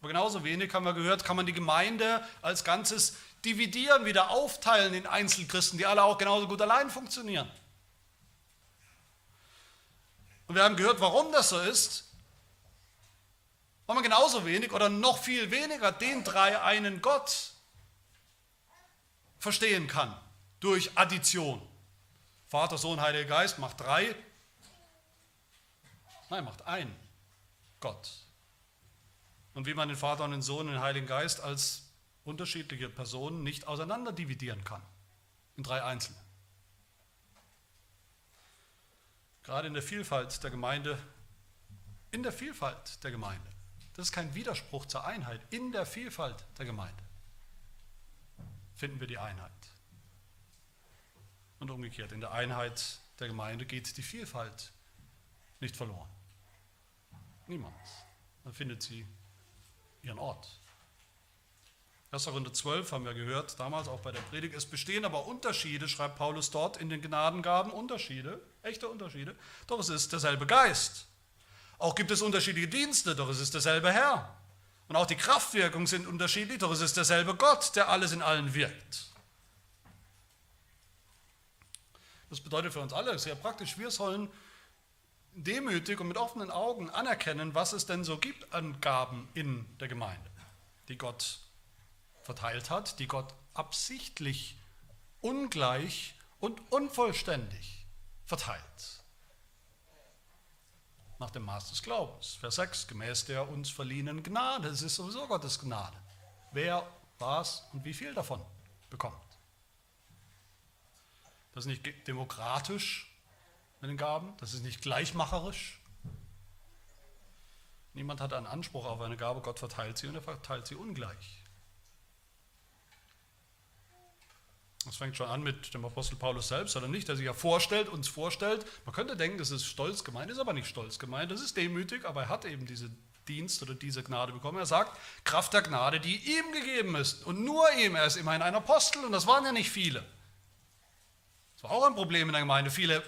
Aber genauso wenig haben wir gehört, kann man die Gemeinde als Ganzes dividieren, wieder aufteilen in Einzelchristen, die alle auch genauso gut allein funktionieren. Und wir haben gehört, warum das so ist. Weil man genauso wenig oder noch viel weniger den drei einen Gott verstehen kann durch Addition. Vater, Sohn, Heiliger Geist macht drei. Nein, macht ein Gott. Und wie man den Vater und den Sohn und den Heiligen Geist als unterschiedliche Personen nicht auseinander dividieren kann in drei Einzelne. Gerade in der Vielfalt der Gemeinde, in der Vielfalt der Gemeinde. Das ist kein Widerspruch zur Einheit. In der Vielfalt der Gemeinde finden wir die Einheit. Und umgekehrt, in der Einheit der Gemeinde geht die Vielfalt nicht verloren. Niemand. Dann findet sie ihren Ort. 1. Korinther 12 haben wir gehört, damals auch bei der Predigt. Es bestehen aber Unterschiede, schreibt Paulus dort in den Gnadengaben, Unterschiede, echte Unterschiede. Doch es ist derselbe Geist. Auch gibt es unterschiedliche Dienste, doch es ist derselbe Herr. Und auch die Kraftwirkungen sind unterschiedlich, doch es ist derselbe Gott, der alles in allen wirkt. Das bedeutet für uns alle sehr praktisch, wir sollen demütig und mit offenen Augen anerkennen, was es denn so gibt an Gaben in der Gemeinde, die Gott verteilt hat, die Gott absichtlich ungleich und unvollständig verteilt. Nach dem Maß des Glaubens. Vers 6, gemäß der uns verliehenen Gnade. Es ist sowieso Gottes Gnade. Wer, was und wie viel davon bekommt. Das ist nicht demokratisch mit den Gaben, das ist nicht gleichmacherisch. Niemand hat einen Anspruch auf eine Gabe, Gott verteilt sie und er verteilt sie ungleich. Das fängt schon an mit dem Apostel Paulus selbst, oder nicht, der sich ja vorstellt, uns vorstellt. Man könnte denken, das ist stolz gemeint, ist aber nicht stolz gemeint, das ist demütig, aber er hat eben diese Dienst oder diese Gnade bekommen. Er sagt, Kraft der Gnade, die ihm gegeben ist und nur ihm. Er ist immerhin ein Apostel und das waren ja nicht viele. Das war auch ein Problem in der Gemeinde. Viele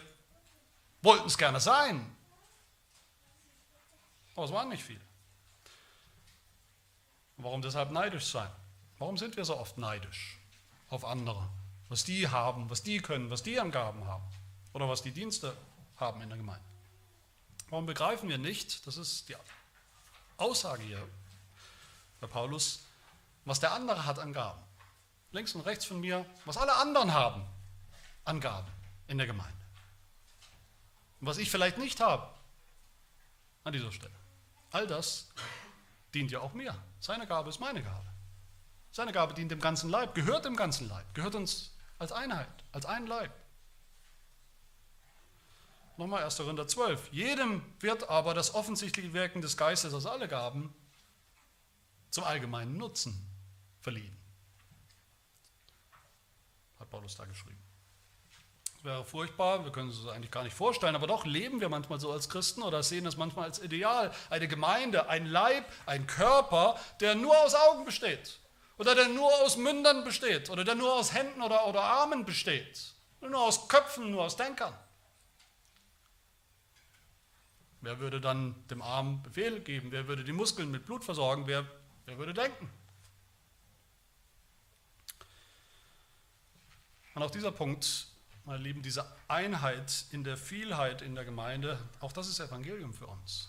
wollten es gerne sein, aber es waren nicht viele. Warum deshalb neidisch sein? Warum sind wir so oft neidisch auf andere? Was die haben, was die können, was die an Gaben haben oder was die Dienste haben in der Gemeinde. Warum begreifen wir nicht, das ist die Aussage hier, bei Paulus, was der andere hat an Gaben. Links und rechts von mir, was alle anderen haben an Gaben in der Gemeinde. Und was ich vielleicht nicht habe an dieser Stelle. All das dient ja auch mir. Seine Gabe ist meine Gabe. Seine Gabe dient dem ganzen Leib, gehört dem ganzen Leib, gehört uns als Einheit, als ein Leib. Nochmal 1. Korinther 12. Jedem wird aber das offensichtliche Wirken des Geistes aus alle Gaben zum allgemeinen Nutzen verliehen. Hat Paulus da geschrieben. Das wäre furchtbar, wir können es uns eigentlich gar nicht vorstellen, aber doch leben wir manchmal so als Christen oder sehen es manchmal als Ideal. Eine Gemeinde, ein Leib, ein Körper, der nur aus Augen besteht oder der nur aus Mündern besteht oder der nur aus Händen oder, oder Armen besteht, nur aus Köpfen, nur aus Denkern. Wer würde dann dem Arm Befehl geben? Wer würde die Muskeln mit Blut versorgen? Wer, wer würde denken? Und auch dieser Punkt, meine Lieben, diese Einheit in der Vielheit in der Gemeinde, auch das ist Evangelium für uns.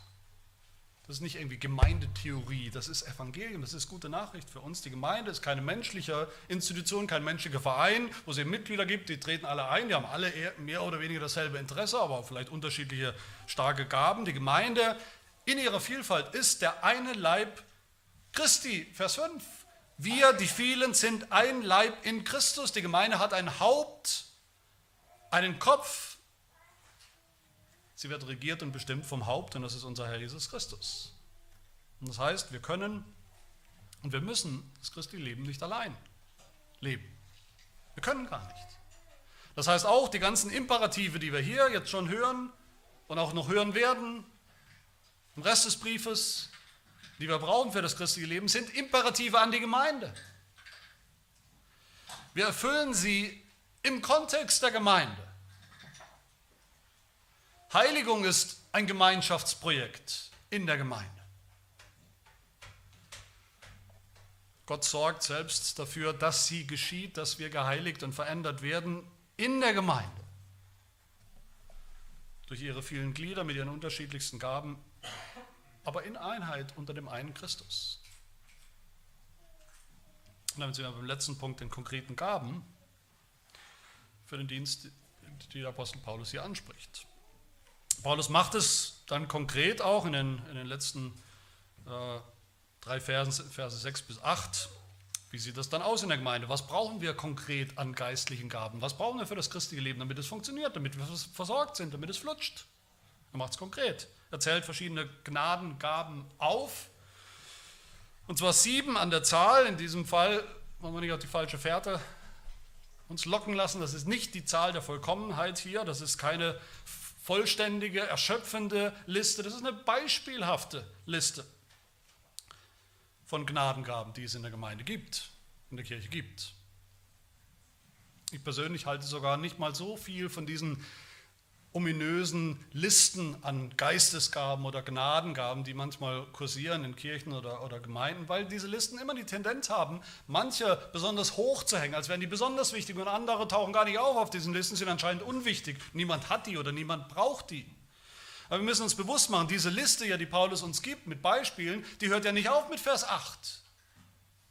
Das ist nicht irgendwie Gemeindetheorie, das ist Evangelium, das ist gute Nachricht für uns. Die Gemeinde ist keine menschliche Institution, kein menschlicher Verein, wo es eben Mitglieder gibt, die treten alle ein, die haben alle mehr oder weniger dasselbe Interesse, aber vielleicht unterschiedliche starke Gaben. Die Gemeinde in ihrer Vielfalt ist der eine Leib Christi, Vers 5. Wir, die vielen, sind ein Leib in Christus. Die Gemeinde hat ein Haupt, einen Kopf, Sie wird regiert und bestimmt vom Haupt und das ist unser Herr Jesus Christus. Und das heißt, wir können und wir müssen das Christi-Leben nicht allein leben. Wir können gar nicht. Das heißt auch, die ganzen Imperative, die wir hier jetzt schon hören und auch noch hören werden, im Rest des Briefes, die wir brauchen für das christliche Leben, sind Imperative an die Gemeinde. Wir erfüllen sie im Kontext der Gemeinde. Heiligung ist ein Gemeinschaftsprojekt in der Gemeinde. Gott sorgt selbst dafür, dass sie geschieht, dass wir geheiligt und verändert werden in der Gemeinde. Durch ihre vielen Glieder mit ihren unterschiedlichsten Gaben, aber in Einheit unter dem einen Christus. Und damit sind wir beim letzten Punkt, den konkreten Gaben für den Dienst, die der Apostel Paulus hier anspricht. Paulus macht es dann konkret auch in den, in den letzten äh, drei Versen, Verse 6 bis 8. Wie sieht das dann aus in der Gemeinde? Was brauchen wir konkret an geistlichen Gaben? Was brauchen wir für das christliche Leben, damit es funktioniert, damit wir versorgt sind, damit es flutscht? Er macht es konkret. Er zählt verschiedene Gnadengaben auf. Und zwar sieben an der Zahl. In diesem Fall wollen wir nicht auf die falsche Fährte uns locken lassen. Das ist nicht die Zahl der Vollkommenheit hier. Das ist keine vollständige, erschöpfende Liste. Das ist eine beispielhafte Liste von Gnadengaben, die es in der Gemeinde gibt, in der Kirche gibt. Ich persönlich halte sogar nicht mal so viel von diesen ominösen Listen an Geistesgaben oder Gnadengaben, die manchmal kursieren in Kirchen oder, oder Gemeinden, weil diese Listen immer die Tendenz haben, manche besonders hoch zu hängen, als wären die besonders wichtig und andere tauchen gar nicht auf auf diesen Listen, sind anscheinend unwichtig. Niemand hat die oder niemand braucht die. Aber wir müssen uns bewusst machen, diese Liste, ja, die Paulus uns gibt mit Beispielen, die hört ja nicht auf mit Vers 8.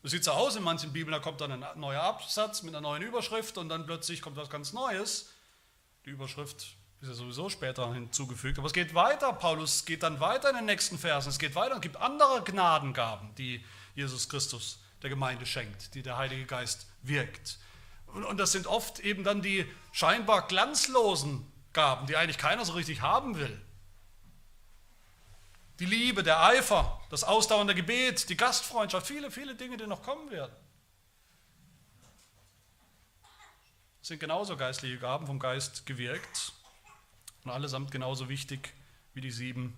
Das sieht so aus in manchen Bibeln, da kommt dann ein neuer Absatz mit einer neuen Überschrift und dann plötzlich kommt was ganz Neues. Die Überschrift ist ja sowieso später hinzugefügt. Aber es geht weiter. Paulus geht dann weiter in den nächsten Versen. Es geht weiter und gibt andere Gnadengaben, die Jesus Christus der Gemeinde schenkt, die der Heilige Geist wirkt. Und, und das sind oft eben dann die scheinbar glanzlosen Gaben, die eigentlich keiner so richtig haben will. Die Liebe, der Eifer, das ausdauernde Gebet, die Gastfreundschaft, viele, viele Dinge, die noch kommen werden. Das sind genauso geistliche Gaben vom Geist gewirkt. Und allesamt genauso wichtig wie die sieben,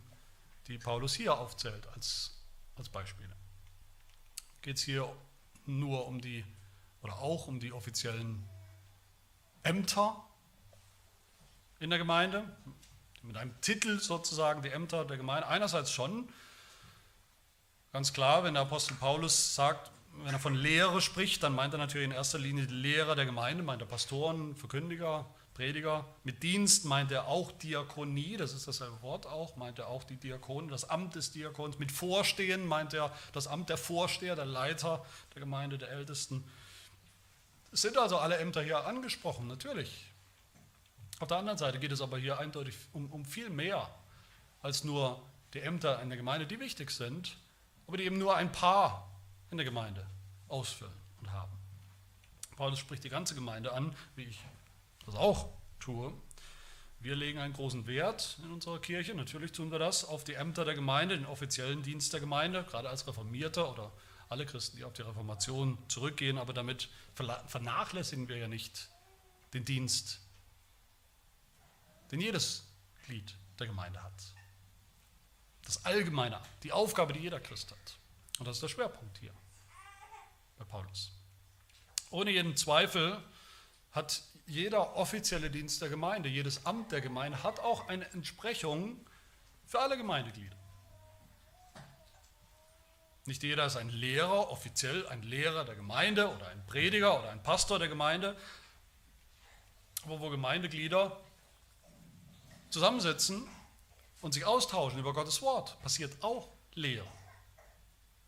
die Paulus hier aufzählt als, als Beispiele. Geht es hier nur um die, oder auch um die offiziellen Ämter in der Gemeinde, mit einem Titel sozusagen, die Ämter der Gemeinde. Einerseits schon, ganz klar, wenn der Apostel Paulus sagt, wenn er von Lehre spricht, dann meint er natürlich in erster Linie die Lehrer der Gemeinde, meint er Pastoren, Verkündiger, Prediger. Mit Dienst meint er auch Diakonie, das ist dasselbe Wort auch, meint er auch die Diakone, das Amt des Diakons. Mit Vorstehen meint er das Amt der Vorsteher, der Leiter der Gemeinde, der Ältesten. Es sind also alle Ämter hier angesprochen, natürlich. Auf der anderen Seite geht es aber hier eindeutig um, um viel mehr als nur die Ämter in der Gemeinde, die wichtig sind, aber die eben nur ein paar in der Gemeinde ausfüllen und haben. Paulus spricht die ganze Gemeinde an, wie ich das auch tue. Wir legen einen großen Wert in unserer Kirche, natürlich tun wir das, auf die Ämter der Gemeinde, den offiziellen Dienst der Gemeinde, gerade als Reformierter oder alle Christen, die auf die Reformation zurückgehen, aber damit vernachlässigen wir ja nicht den Dienst, den jedes Glied der Gemeinde hat. Das Allgemeine, die Aufgabe, die jeder Christ hat. Und das ist der Schwerpunkt hier bei Paulus. Ohne jeden Zweifel hat jeder offizielle Dienst der Gemeinde, jedes Amt der Gemeinde hat auch eine Entsprechung für alle Gemeindeglieder. Nicht jeder ist ein Lehrer, offiziell ein Lehrer der Gemeinde oder ein Prediger oder ein Pastor der Gemeinde, aber wo Gemeindeglieder zusammensitzen und sich austauschen über Gottes Wort, passiert auch Lehre.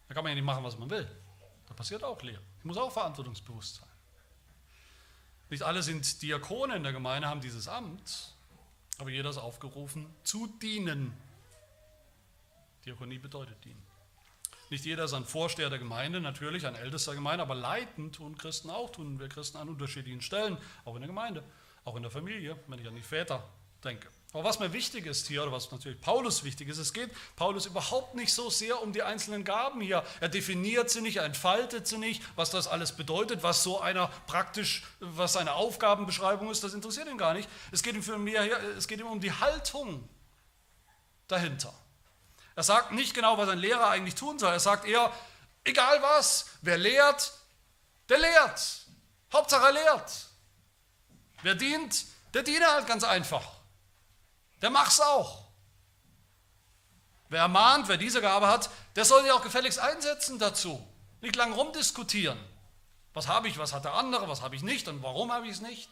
Da kann man ja nicht machen, was man will. Da passiert auch Lehre. Ich muss auch verantwortungsbewusst sein. Nicht alle sind Diakone in der Gemeinde, haben dieses Amt, aber jeder ist aufgerufen zu dienen. Diakonie bedeutet dienen. Nicht jeder ist ein Vorsteher der Gemeinde, natürlich ein ältester Gemeinde, aber leiten tun Christen auch, tun wir Christen an unterschiedlichen Stellen, auch in der Gemeinde, auch in der Familie, wenn ich an die Väter denke. Aber was mir wichtig ist hier, oder was natürlich Paulus wichtig ist, es geht Paulus überhaupt nicht so sehr um die einzelnen Gaben hier. Er definiert sie nicht, er entfaltet sie nicht, was das alles bedeutet, was so einer praktisch, was seine Aufgabenbeschreibung ist, das interessiert ihn gar nicht. Es geht ihm für mehr, es geht ihm um die Haltung dahinter. Er sagt nicht genau, was ein Lehrer eigentlich tun soll. Er sagt eher, egal was, wer lehrt, der lehrt. Hauptsache er lehrt. Wer dient, der diene halt ganz einfach der macht's auch. Wer ermahnt, wer diese Gabe hat, der soll sich auch gefälligst einsetzen dazu. Nicht lang rumdiskutieren. Was habe ich, was hat der andere, was habe ich nicht und warum habe ich es nicht.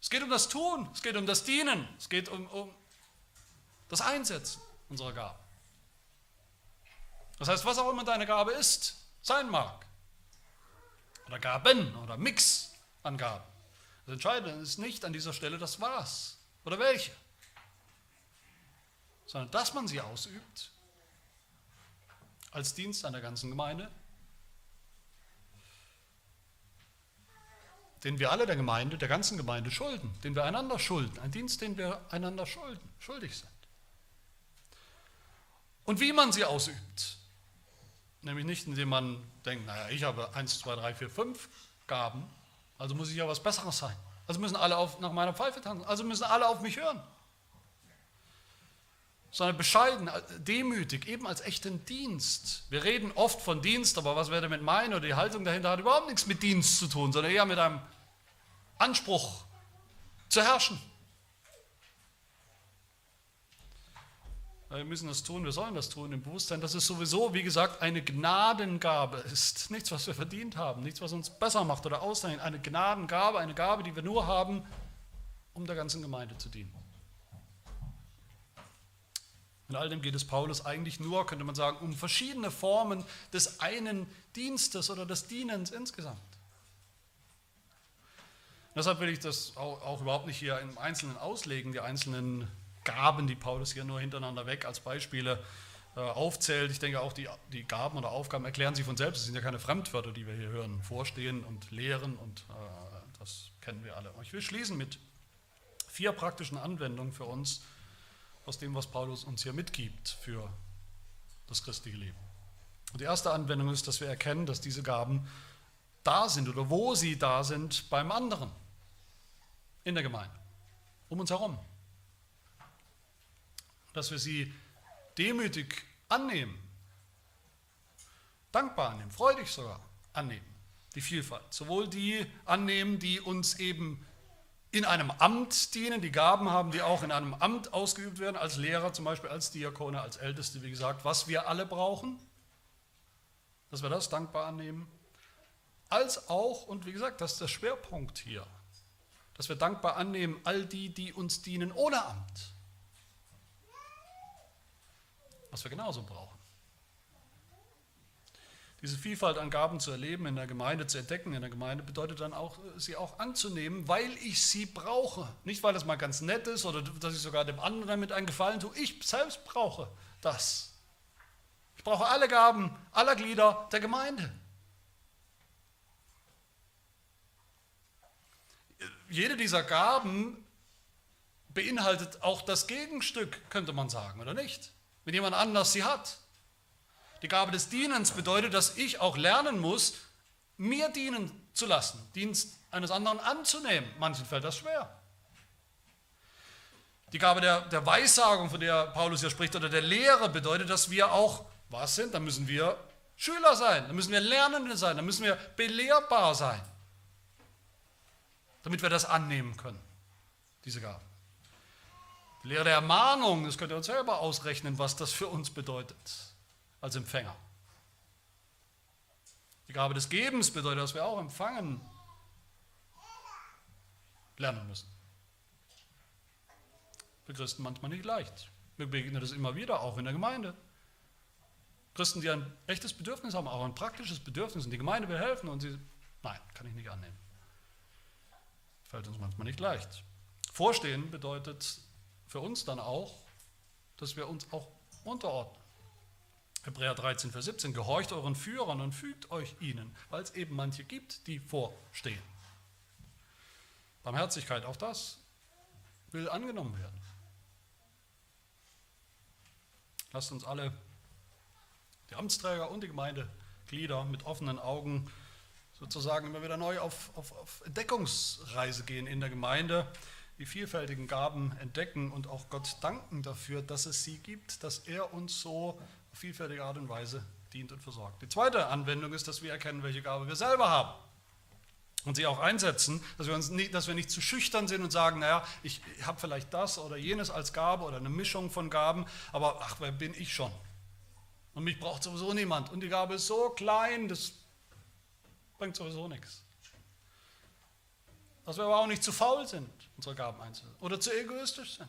Es geht um das Tun, es geht um das Dienen, es geht um, um das Einsetzen unserer Gabe. Das heißt, was auch immer deine Gabe ist, sein mag. Oder Gaben oder Mix an Gaben. Das Entscheidende ist nicht an dieser Stelle das Was. Oder welche? Sondern dass man sie ausübt als Dienst an der ganzen Gemeinde, den wir alle der Gemeinde, der ganzen Gemeinde schulden, den wir einander schulden, ein Dienst, den wir einander schulden, schuldig sind. Und wie man sie ausübt, nämlich nicht indem man denkt, naja, ich habe 1, 2, 3, 4, 5 Gaben, also muss ich ja was Besseres sein. Also müssen alle auf, nach meiner Pfeife tanzen. Also müssen alle auf mich hören. Sondern bescheiden, demütig, eben als echten Dienst. Wir reden oft von Dienst, aber was wir damit meinen oder die Haltung dahinter hat überhaupt nichts mit Dienst zu tun, sondern eher mit einem Anspruch zu herrschen. Wir müssen das tun, wir sollen das tun im Bewusstsein, dass es sowieso, wie gesagt, eine Gnadengabe ist. Nichts, was wir verdient haben, nichts, was uns besser macht oder auszeichnet. Eine Gnadengabe, eine Gabe, die wir nur haben, um der ganzen Gemeinde zu dienen. In all dem geht es Paulus eigentlich nur, könnte man sagen, um verschiedene Formen des einen Dienstes oder des Dienens insgesamt. Deshalb will ich das auch, auch überhaupt nicht hier im Einzelnen auslegen, die einzelnen Gaben, die Paulus hier nur hintereinander weg als Beispiele äh, aufzählt. Ich denke auch, die, die Gaben oder Aufgaben erklären sich von selbst. Es sind ja keine Fremdwörter, die wir hier hören. Vorstehen und lehren und äh, das kennen wir alle. Ich will schließen mit vier praktischen Anwendungen für uns aus dem, was Paulus uns hier mitgibt für das christliche Leben. Und die erste Anwendung ist, dass wir erkennen, dass diese Gaben da sind oder wo sie da sind beim anderen in der Gemeinde, um uns herum dass wir sie demütig annehmen, dankbar annehmen, freudig sogar annehmen, die Vielfalt. Sowohl die annehmen, die uns eben in einem Amt dienen, die Gaben haben, die auch in einem Amt ausgeübt werden, als Lehrer zum Beispiel, als Diakone, als Älteste, wie gesagt, was wir alle brauchen, dass wir das dankbar annehmen, als auch, und wie gesagt, das ist der Schwerpunkt hier, dass wir dankbar annehmen, all die, die uns dienen ohne Amt. Was wir genauso brauchen. Diese Vielfalt an Gaben zu erleben, in der Gemeinde zu entdecken, in der Gemeinde bedeutet dann auch, sie auch anzunehmen, weil ich sie brauche. Nicht, weil das mal ganz nett ist oder dass ich sogar dem anderen damit einen Gefallen tue. Ich selbst brauche das. Ich brauche alle Gaben aller Glieder der Gemeinde. Jede dieser Gaben beinhaltet auch das Gegenstück, könnte man sagen, oder nicht? Wenn jemand anders sie hat. Die Gabe des Dienens bedeutet, dass ich auch lernen muss, mir dienen zu lassen, Dienst eines anderen anzunehmen. Manchen fällt das schwer. Die Gabe der, der Weissagung, von der Paulus hier spricht, oder der Lehre bedeutet, dass wir auch, was sind? Da müssen wir Schüler sein, da müssen wir Lernende sein, da müssen wir belehrbar sein, damit wir das annehmen können, diese Gabe. Lehre Ermahnung, das könnt ihr uns selber ausrechnen, was das für uns bedeutet als Empfänger. Die Gabe des Gebens bedeutet, dass wir auch empfangen lernen müssen. Für Christen manchmal nicht leicht. Mir begegnet das immer wieder, auch in der Gemeinde. Christen, die ein echtes Bedürfnis haben, auch ein praktisches Bedürfnis, und die Gemeinde will helfen und sie, nein, kann ich nicht annehmen. Fällt uns manchmal nicht leicht. Vorstehen bedeutet für uns dann auch, dass wir uns auch unterordnen. Hebräer 13, Vers 17, gehorcht euren Führern und fügt euch ihnen, weil es eben manche gibt, die vorstehen. Barmherzigkeit, auch das will angenommen werden. Lasst uns alle, die Amtsträger und die Gemeindeglieder, mit offenen Augen sozusagen immer wieder neu auf, auf, auf Entdeckungsreise gehen in der Gemeinde, die vielfältigen Gaben entdecken und auch Gott danken dafür, dass es sie gibt, dass er uns so auf vielfältige Art und Weise dient und versorgt. Die zweite Anwendung ist, dass wir erkennen, welche Gabe wir selber haben und sie auch einsetzen, dass wir, uns nicht, dass wir nicht zu schüchtern sind und sagen, naja, ich habe vielleicht das oder jenes als Gabe oder eine Mischung von Gaben, aber ach, wer bin ich schon? Und mich braucht sowieso niemand. Und die Gabe ist so klein, das bringt sowieso nichts. Dass wir aber auch nicht zu faul sind, unsere Gaben einzusetzen oder zu egoistisch sind.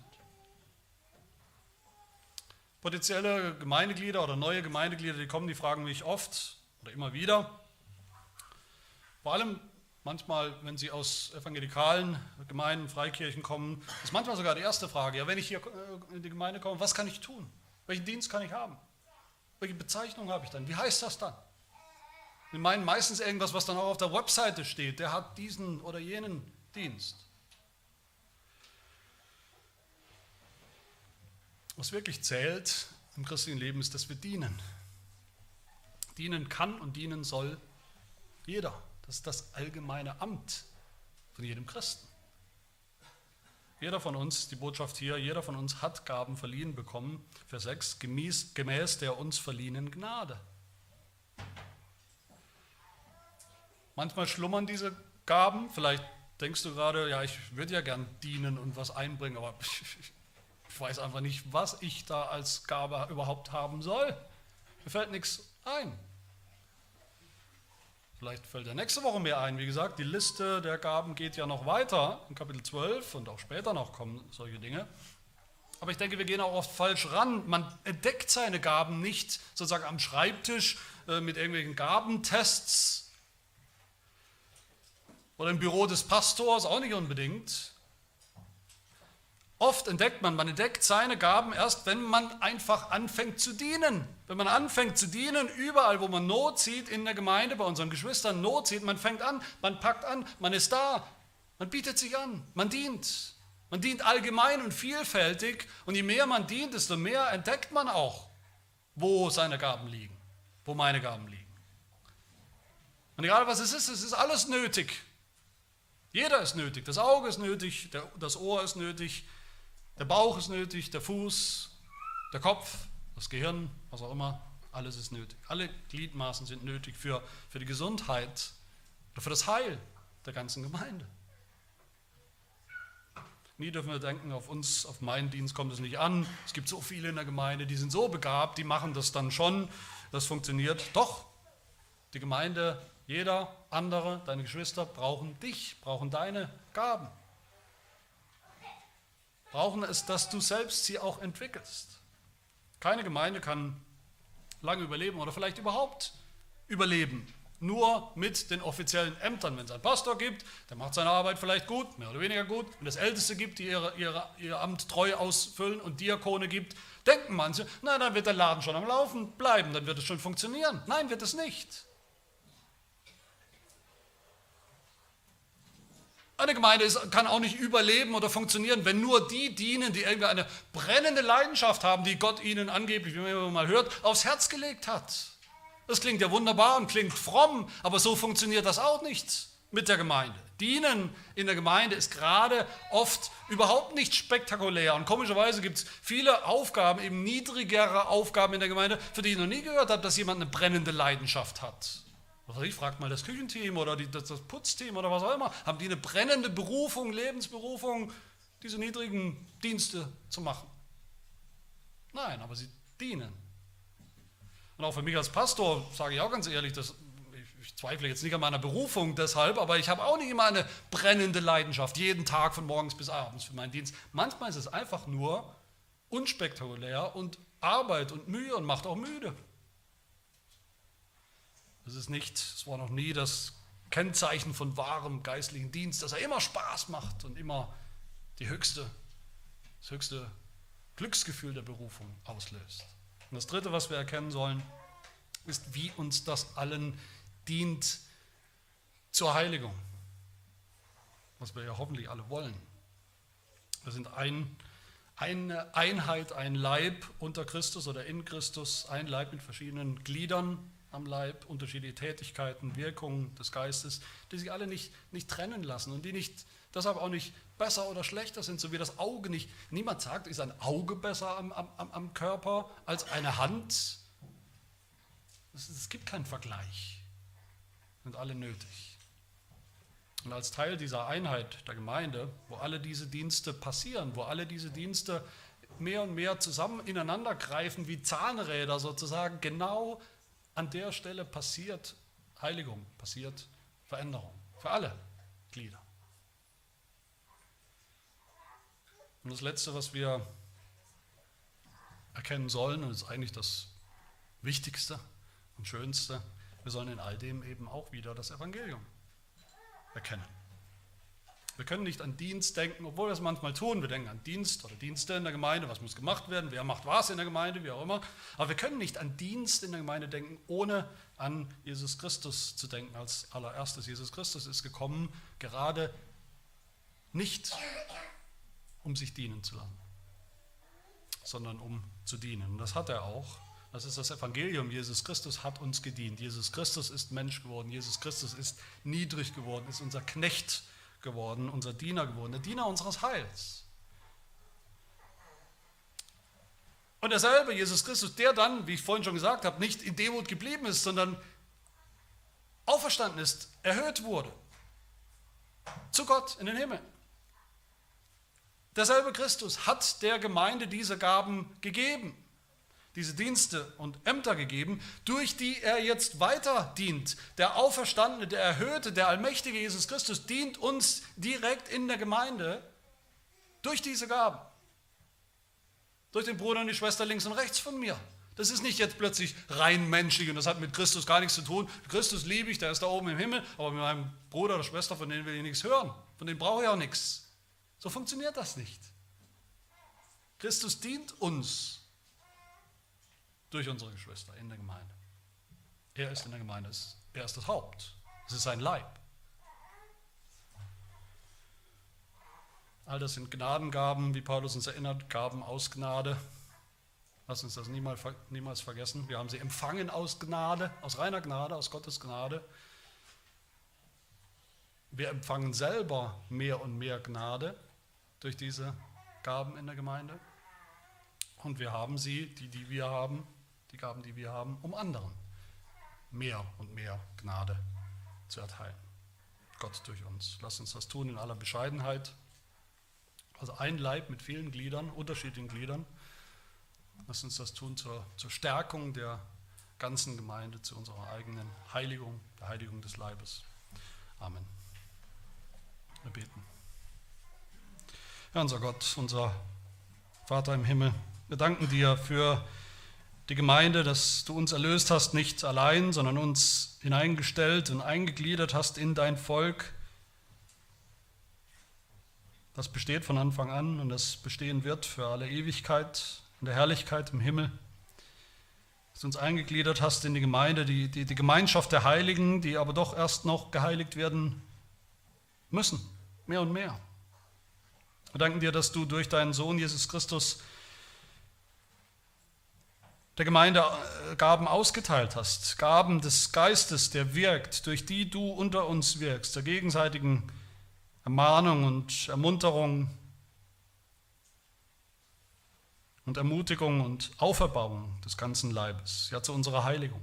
Potenzielle Gemeindeglieder oder neue Gemeindeglieder, die kommen, die fragen mich oft oder immer wieder, vor allem manchmal, wenn sie aus evangelikalen Gemeinden, Freikirchen kommen, ist manchmal sogar die erste Frage, ja, wenn ich hier äh, in die Gemeinde komme, was kann ich tun? Welchen Dienst kann ich haben? Welche Bezeichnung habe ich dann? Wie heißt das dann? Wir meinen meistens irgendwas, was dann auch auf der Webseite steht. Der hat diesen oder jenen Dienst. Was wirklich zählt im christlichen Leben ist, dass wir dienen. Dienen kann und dienen soll jeder. Das ist das allgemeine Amt von jedem Christen. Jeder von uns, die Botschaft hier, jeder von uns hat Gaben verliehen bekommen, Vers 6, gemäß, gemäß der uns verliehenen Gnade. Manchmal schlummern diese Gaben, vielleicht denkst du gerade, ja, ich würde ja gern dienen und was einbringen, aber [LAUGHS] Ich weiß einfach nicht, was ich da als Gabe überhaupt haben soll. Mir fällt nichts ein. Vielleicht fällt ja nächste Woche mehr ein. Wie gesagt, die Liste der Gaben geht ja noch weiter in Kapitel 12 und auch später noch kommen solche Dinge. Aber ich denke, wir gehen auch oft falsch ran. Man entdeckt seine Gaben nicht sozusagen am Schreibtisch äh, mit irgendwelchen Gabentests oder im Büro des Pastors, auch nicht unbedingt. Oft entdeckt man, man entdeckt seine Gaben erst, wenn man einfach anfängt zu dienen. Wenn man anfängt zu dienen, überall, wo man Not sieht in der Gemeinde, bei unseren Geschwistern Not sieht, man fängt an, man packt an, man ist da, man bietet sich an, man dient. Man dient allgemein und vielfältig und je mehr man dient, desto mehr entdeckt man auch, wo seine Gaben liegen, wo meine Gaben liegen. Und egal was es ist, es ist alles nötig. Jeder ist nötig. Das Auge ist nötig, das Ohr ist nötig, der Bauch ist nötig, der Fuß, der Kopf, das Gehirn, was auch immer, alles ist nötig. Alle Gliedmaßen sind nötig für, für die Gesundheit oder für das Heil der ganzen Gemeinde. Nie dürfen wir denken, auf uns, auf meinen Dienst kommt es nicht an. Es gibt so viele in der Gemeinde, die sind so begabt, die machen das dann schon, das funktioniert. Doch, die Gemeinde, jeder andere, deine Geschwister brauchen dich, brauchen deine Gaben. Brauchen es, dass du selbst sie auch entwickelst. Keine Gemeinde kann lange überleben oder vielleicht überhaupt überleben. Nur mit den offiziellen Ämtern. Wenn es einen Pastor gibt, der macht seine Arbeit vielleicht gut, mehr oder weniger gut. Wenn es Älteste gibt, die ihre, ihre, ihr Amt treu ausfüllen und Diakone gibt, denken manche, na, dann wird der Laden schon am Laufen bleiben, dann wird es schon funktionieren. Nein, wird es nicht. Eine Gemeinde ist, kann auch nicht überleben oder funktionieren, wenn nur die dienen, die irgendeine brennende Leidenschaft haben, die Gott ihnen angeblich, wie man immer mal hört, aufs Herz gelegt hat. Das klingt ja wunderbar und klingt fromm, aber so funktioniert das auch nicht mit der Gemeinde. Dienen in der Gemeinde ist gerade oft überhaupt nicht spektakulär. Und komischerweise gibt es viele Aufgaben, eben niedrigere Aufgaben in der Gemeinde, für die ich noch nie gehört habe, dass jemand eine brennende Leidenschaft hat. Was weiß ich, fragt mal das Küchenteam oder die, das, das Putzteam oder was auch immer. Haben die eine brennende Berufung, Lebensberufung, diese niedrigen Dienste zu machen? Nein, aber sie dienen. Und auch für mich als Pastor sage ich auch ganz ehrlich, dass ich, ich zweifle jetzt nicht an meiner Berufung deshalb, aber ich habe auch nicht immer eine brennende Leidenschaft, jeden Tag von morgens bis abends für meinen Dienst. Manchmal ist es einfach nur unspektakulär und Arbeit und Mühe und macht auch müde. Es ist nicht, es war noch nie das Kennzeichen von wahrem geistlichen Dienst, dass er immer Spaß macht und immer die höchste, das höchste Glücksgefühl der Berufung auslöst. Und das Dritte, was wir erkennen sollen, ist, wie uns das allen dient zur Heiligung, was wir ja hoffentlich alle wollen. Wir sind ein, eine Einheit, ein Leib unter Christus oder in Christus, ein Leib mit verschiedenen Gliedern, am Leib, unterschiedliche Tätigkeiten, Wirkungen des Geistes, die sich alle nicht, nicht trennen lassen und die nicht, deshalb auch nicht besser oder schlechter sind, so wie das Auge nicht. Niemand sagt, ist ein Auge besser am, am, am Körper als eine Hand. Es, es gibt keinen Vergleich. Sind alle nötig. Und als Teil dieser Einheit der Gemeinde, wo alle diese Dienste passieren, wo alle diese Dienste mehr und mehr zusammen ineinander greifen, wie Zahnräder sozusagen, genau an der Stelle passiert Heiligung, passiert Veränderung für alle Glieder. Und das Letzte, was wir erkennen sollen, und ist eigentlich das Wichtigste und Schönste, wir sollen in all dem eben auch wieder das Evangelium erkennen. Wir können nicht an Dienst denken, obwohl wir es manchmal tun. Wir denken an Dienst oder Dienste in der Gemeinde, was muss gemacht werden, wer macht was in der Gemeinde, wie auch immer. Aber wir können nicht an Dienst in der Gemeinde denken, ohne an Jesus Christus zu denken. Als allererstes, Jesus Christus ist gekommen, gerade nicht, um sich dienen zu lassen, sondern um zu dienen. Und das hat er auch. Das ist das Evangelium. Jesus Christus hat uns gedient. Jesus Christus ist Mensch geworden. Jesus Christus ist niedrig geworden, ist unser Knecht geworden unser Diener geworden, der Diener unseres Heils. Und derselbe Jesus Christus, der dann, wie ich vorhin schon gesagt habe, nicht in Demut geblieben ist, sondern auferstanden ist, erhöht wurde zu Gott in den Himmel. Derselbe Christus hat der Gemeinde diese Gaben gegeben diese Dienste und Ämter gegeben, durch die er jetzt weiter dient. Der Auferstandene, der Erhöhte, der allmächtige Jesus Christus dient uns direkt in der Gemeinde durch diese Gaben. Durch den Bruder und die Schwester links und rechts von mir. Das ist nicht jetzt plötzlich rein menschlich und das hat mit Christus gar nichts zu tun. Christus liebe ich, der ist da oben im Himmel, aber mit meinem Bruder oder Schwester, von denen will ich nichts hören. Von denen brauche ich auch nichts. So funktioniert das nicht. Christus dient uns durch unsere Geschwister in der Gemeinde. Er ist in der Gemeinde, er ist das Haupt, es ist sein Leib. All das sind Gnadengaben, wie Paulus uns erinnert, Gaben aus Gnade. Lass uns das niemals, vergessen. Wir haben sie empfangen aus Gnade, aus reiner Gnade, aus Gottes Gnade. Wir empfangen selber mehr und mehr Gnade durch diese Gaben in der Gemeinde. Und wir haben sie, die, die wir haben, die Gaben, die wir haben, um anderen mehr und mehr Gnade zu erteilen. Gott durch uns. Lass uns das tun in aller Bescheidenheit. Also ein Leib mit vielen Gliedern, unterschiedlichen Gliedern. Lass uns das tun zur, zur Stärkung der ganzen Gemeinde, zu unserer eigenen Heiligung, der Heiligung des Leibes. Amen. Wir beten. Ja, unser Gott, unser Vater im Himmel, wir danken dir für die Gemeinde, dass du uns erlöst hast, nicht allein, sondern uns hineingestellt und eingegliedert hast in dein Volk. Das besteht von Anfang an und das bestehen wird für alle Ewigkeit in der Herrlichkeit im Himmel. Dass du uns eingegliedert hast in die Gemeinde, die, die, die Gemeinschaft der Heiligen, die aber doch erst noch geheiligt werden müssen, mehr und mehr. Wir danken dir, dass du durch deinen Sohn Jesus Christus der Gemeinde äh, Gaben ausgeteilt hast, Gaben des Geistes, der wirkt, durch die du unter uns wirkst, der gegenseitigen Ermahnung und Ermunterung und Ermutigung und Auferbauung des ganzen Leibes, ja zu unserer Heiligung.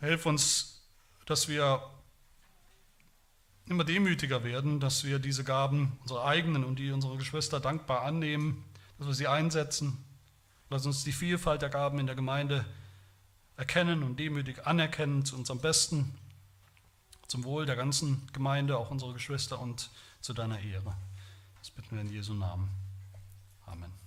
Hilf uns, dass wir immer demütiger werden, dass wir diese Gaben, unsere eigenen und die unserer Geschwister dankbar annehmen, dass wir sie einsetzen. Lass uns die Vielfalt der Gaben in der Gemeinde erkennen und demütig anerkennen zu unserem Besten, zum Wohl der ganzen Gemeinde, auch unserer Geschwister und zu deiner Ehre. Das bitten wir in Jesu Namen. Amen.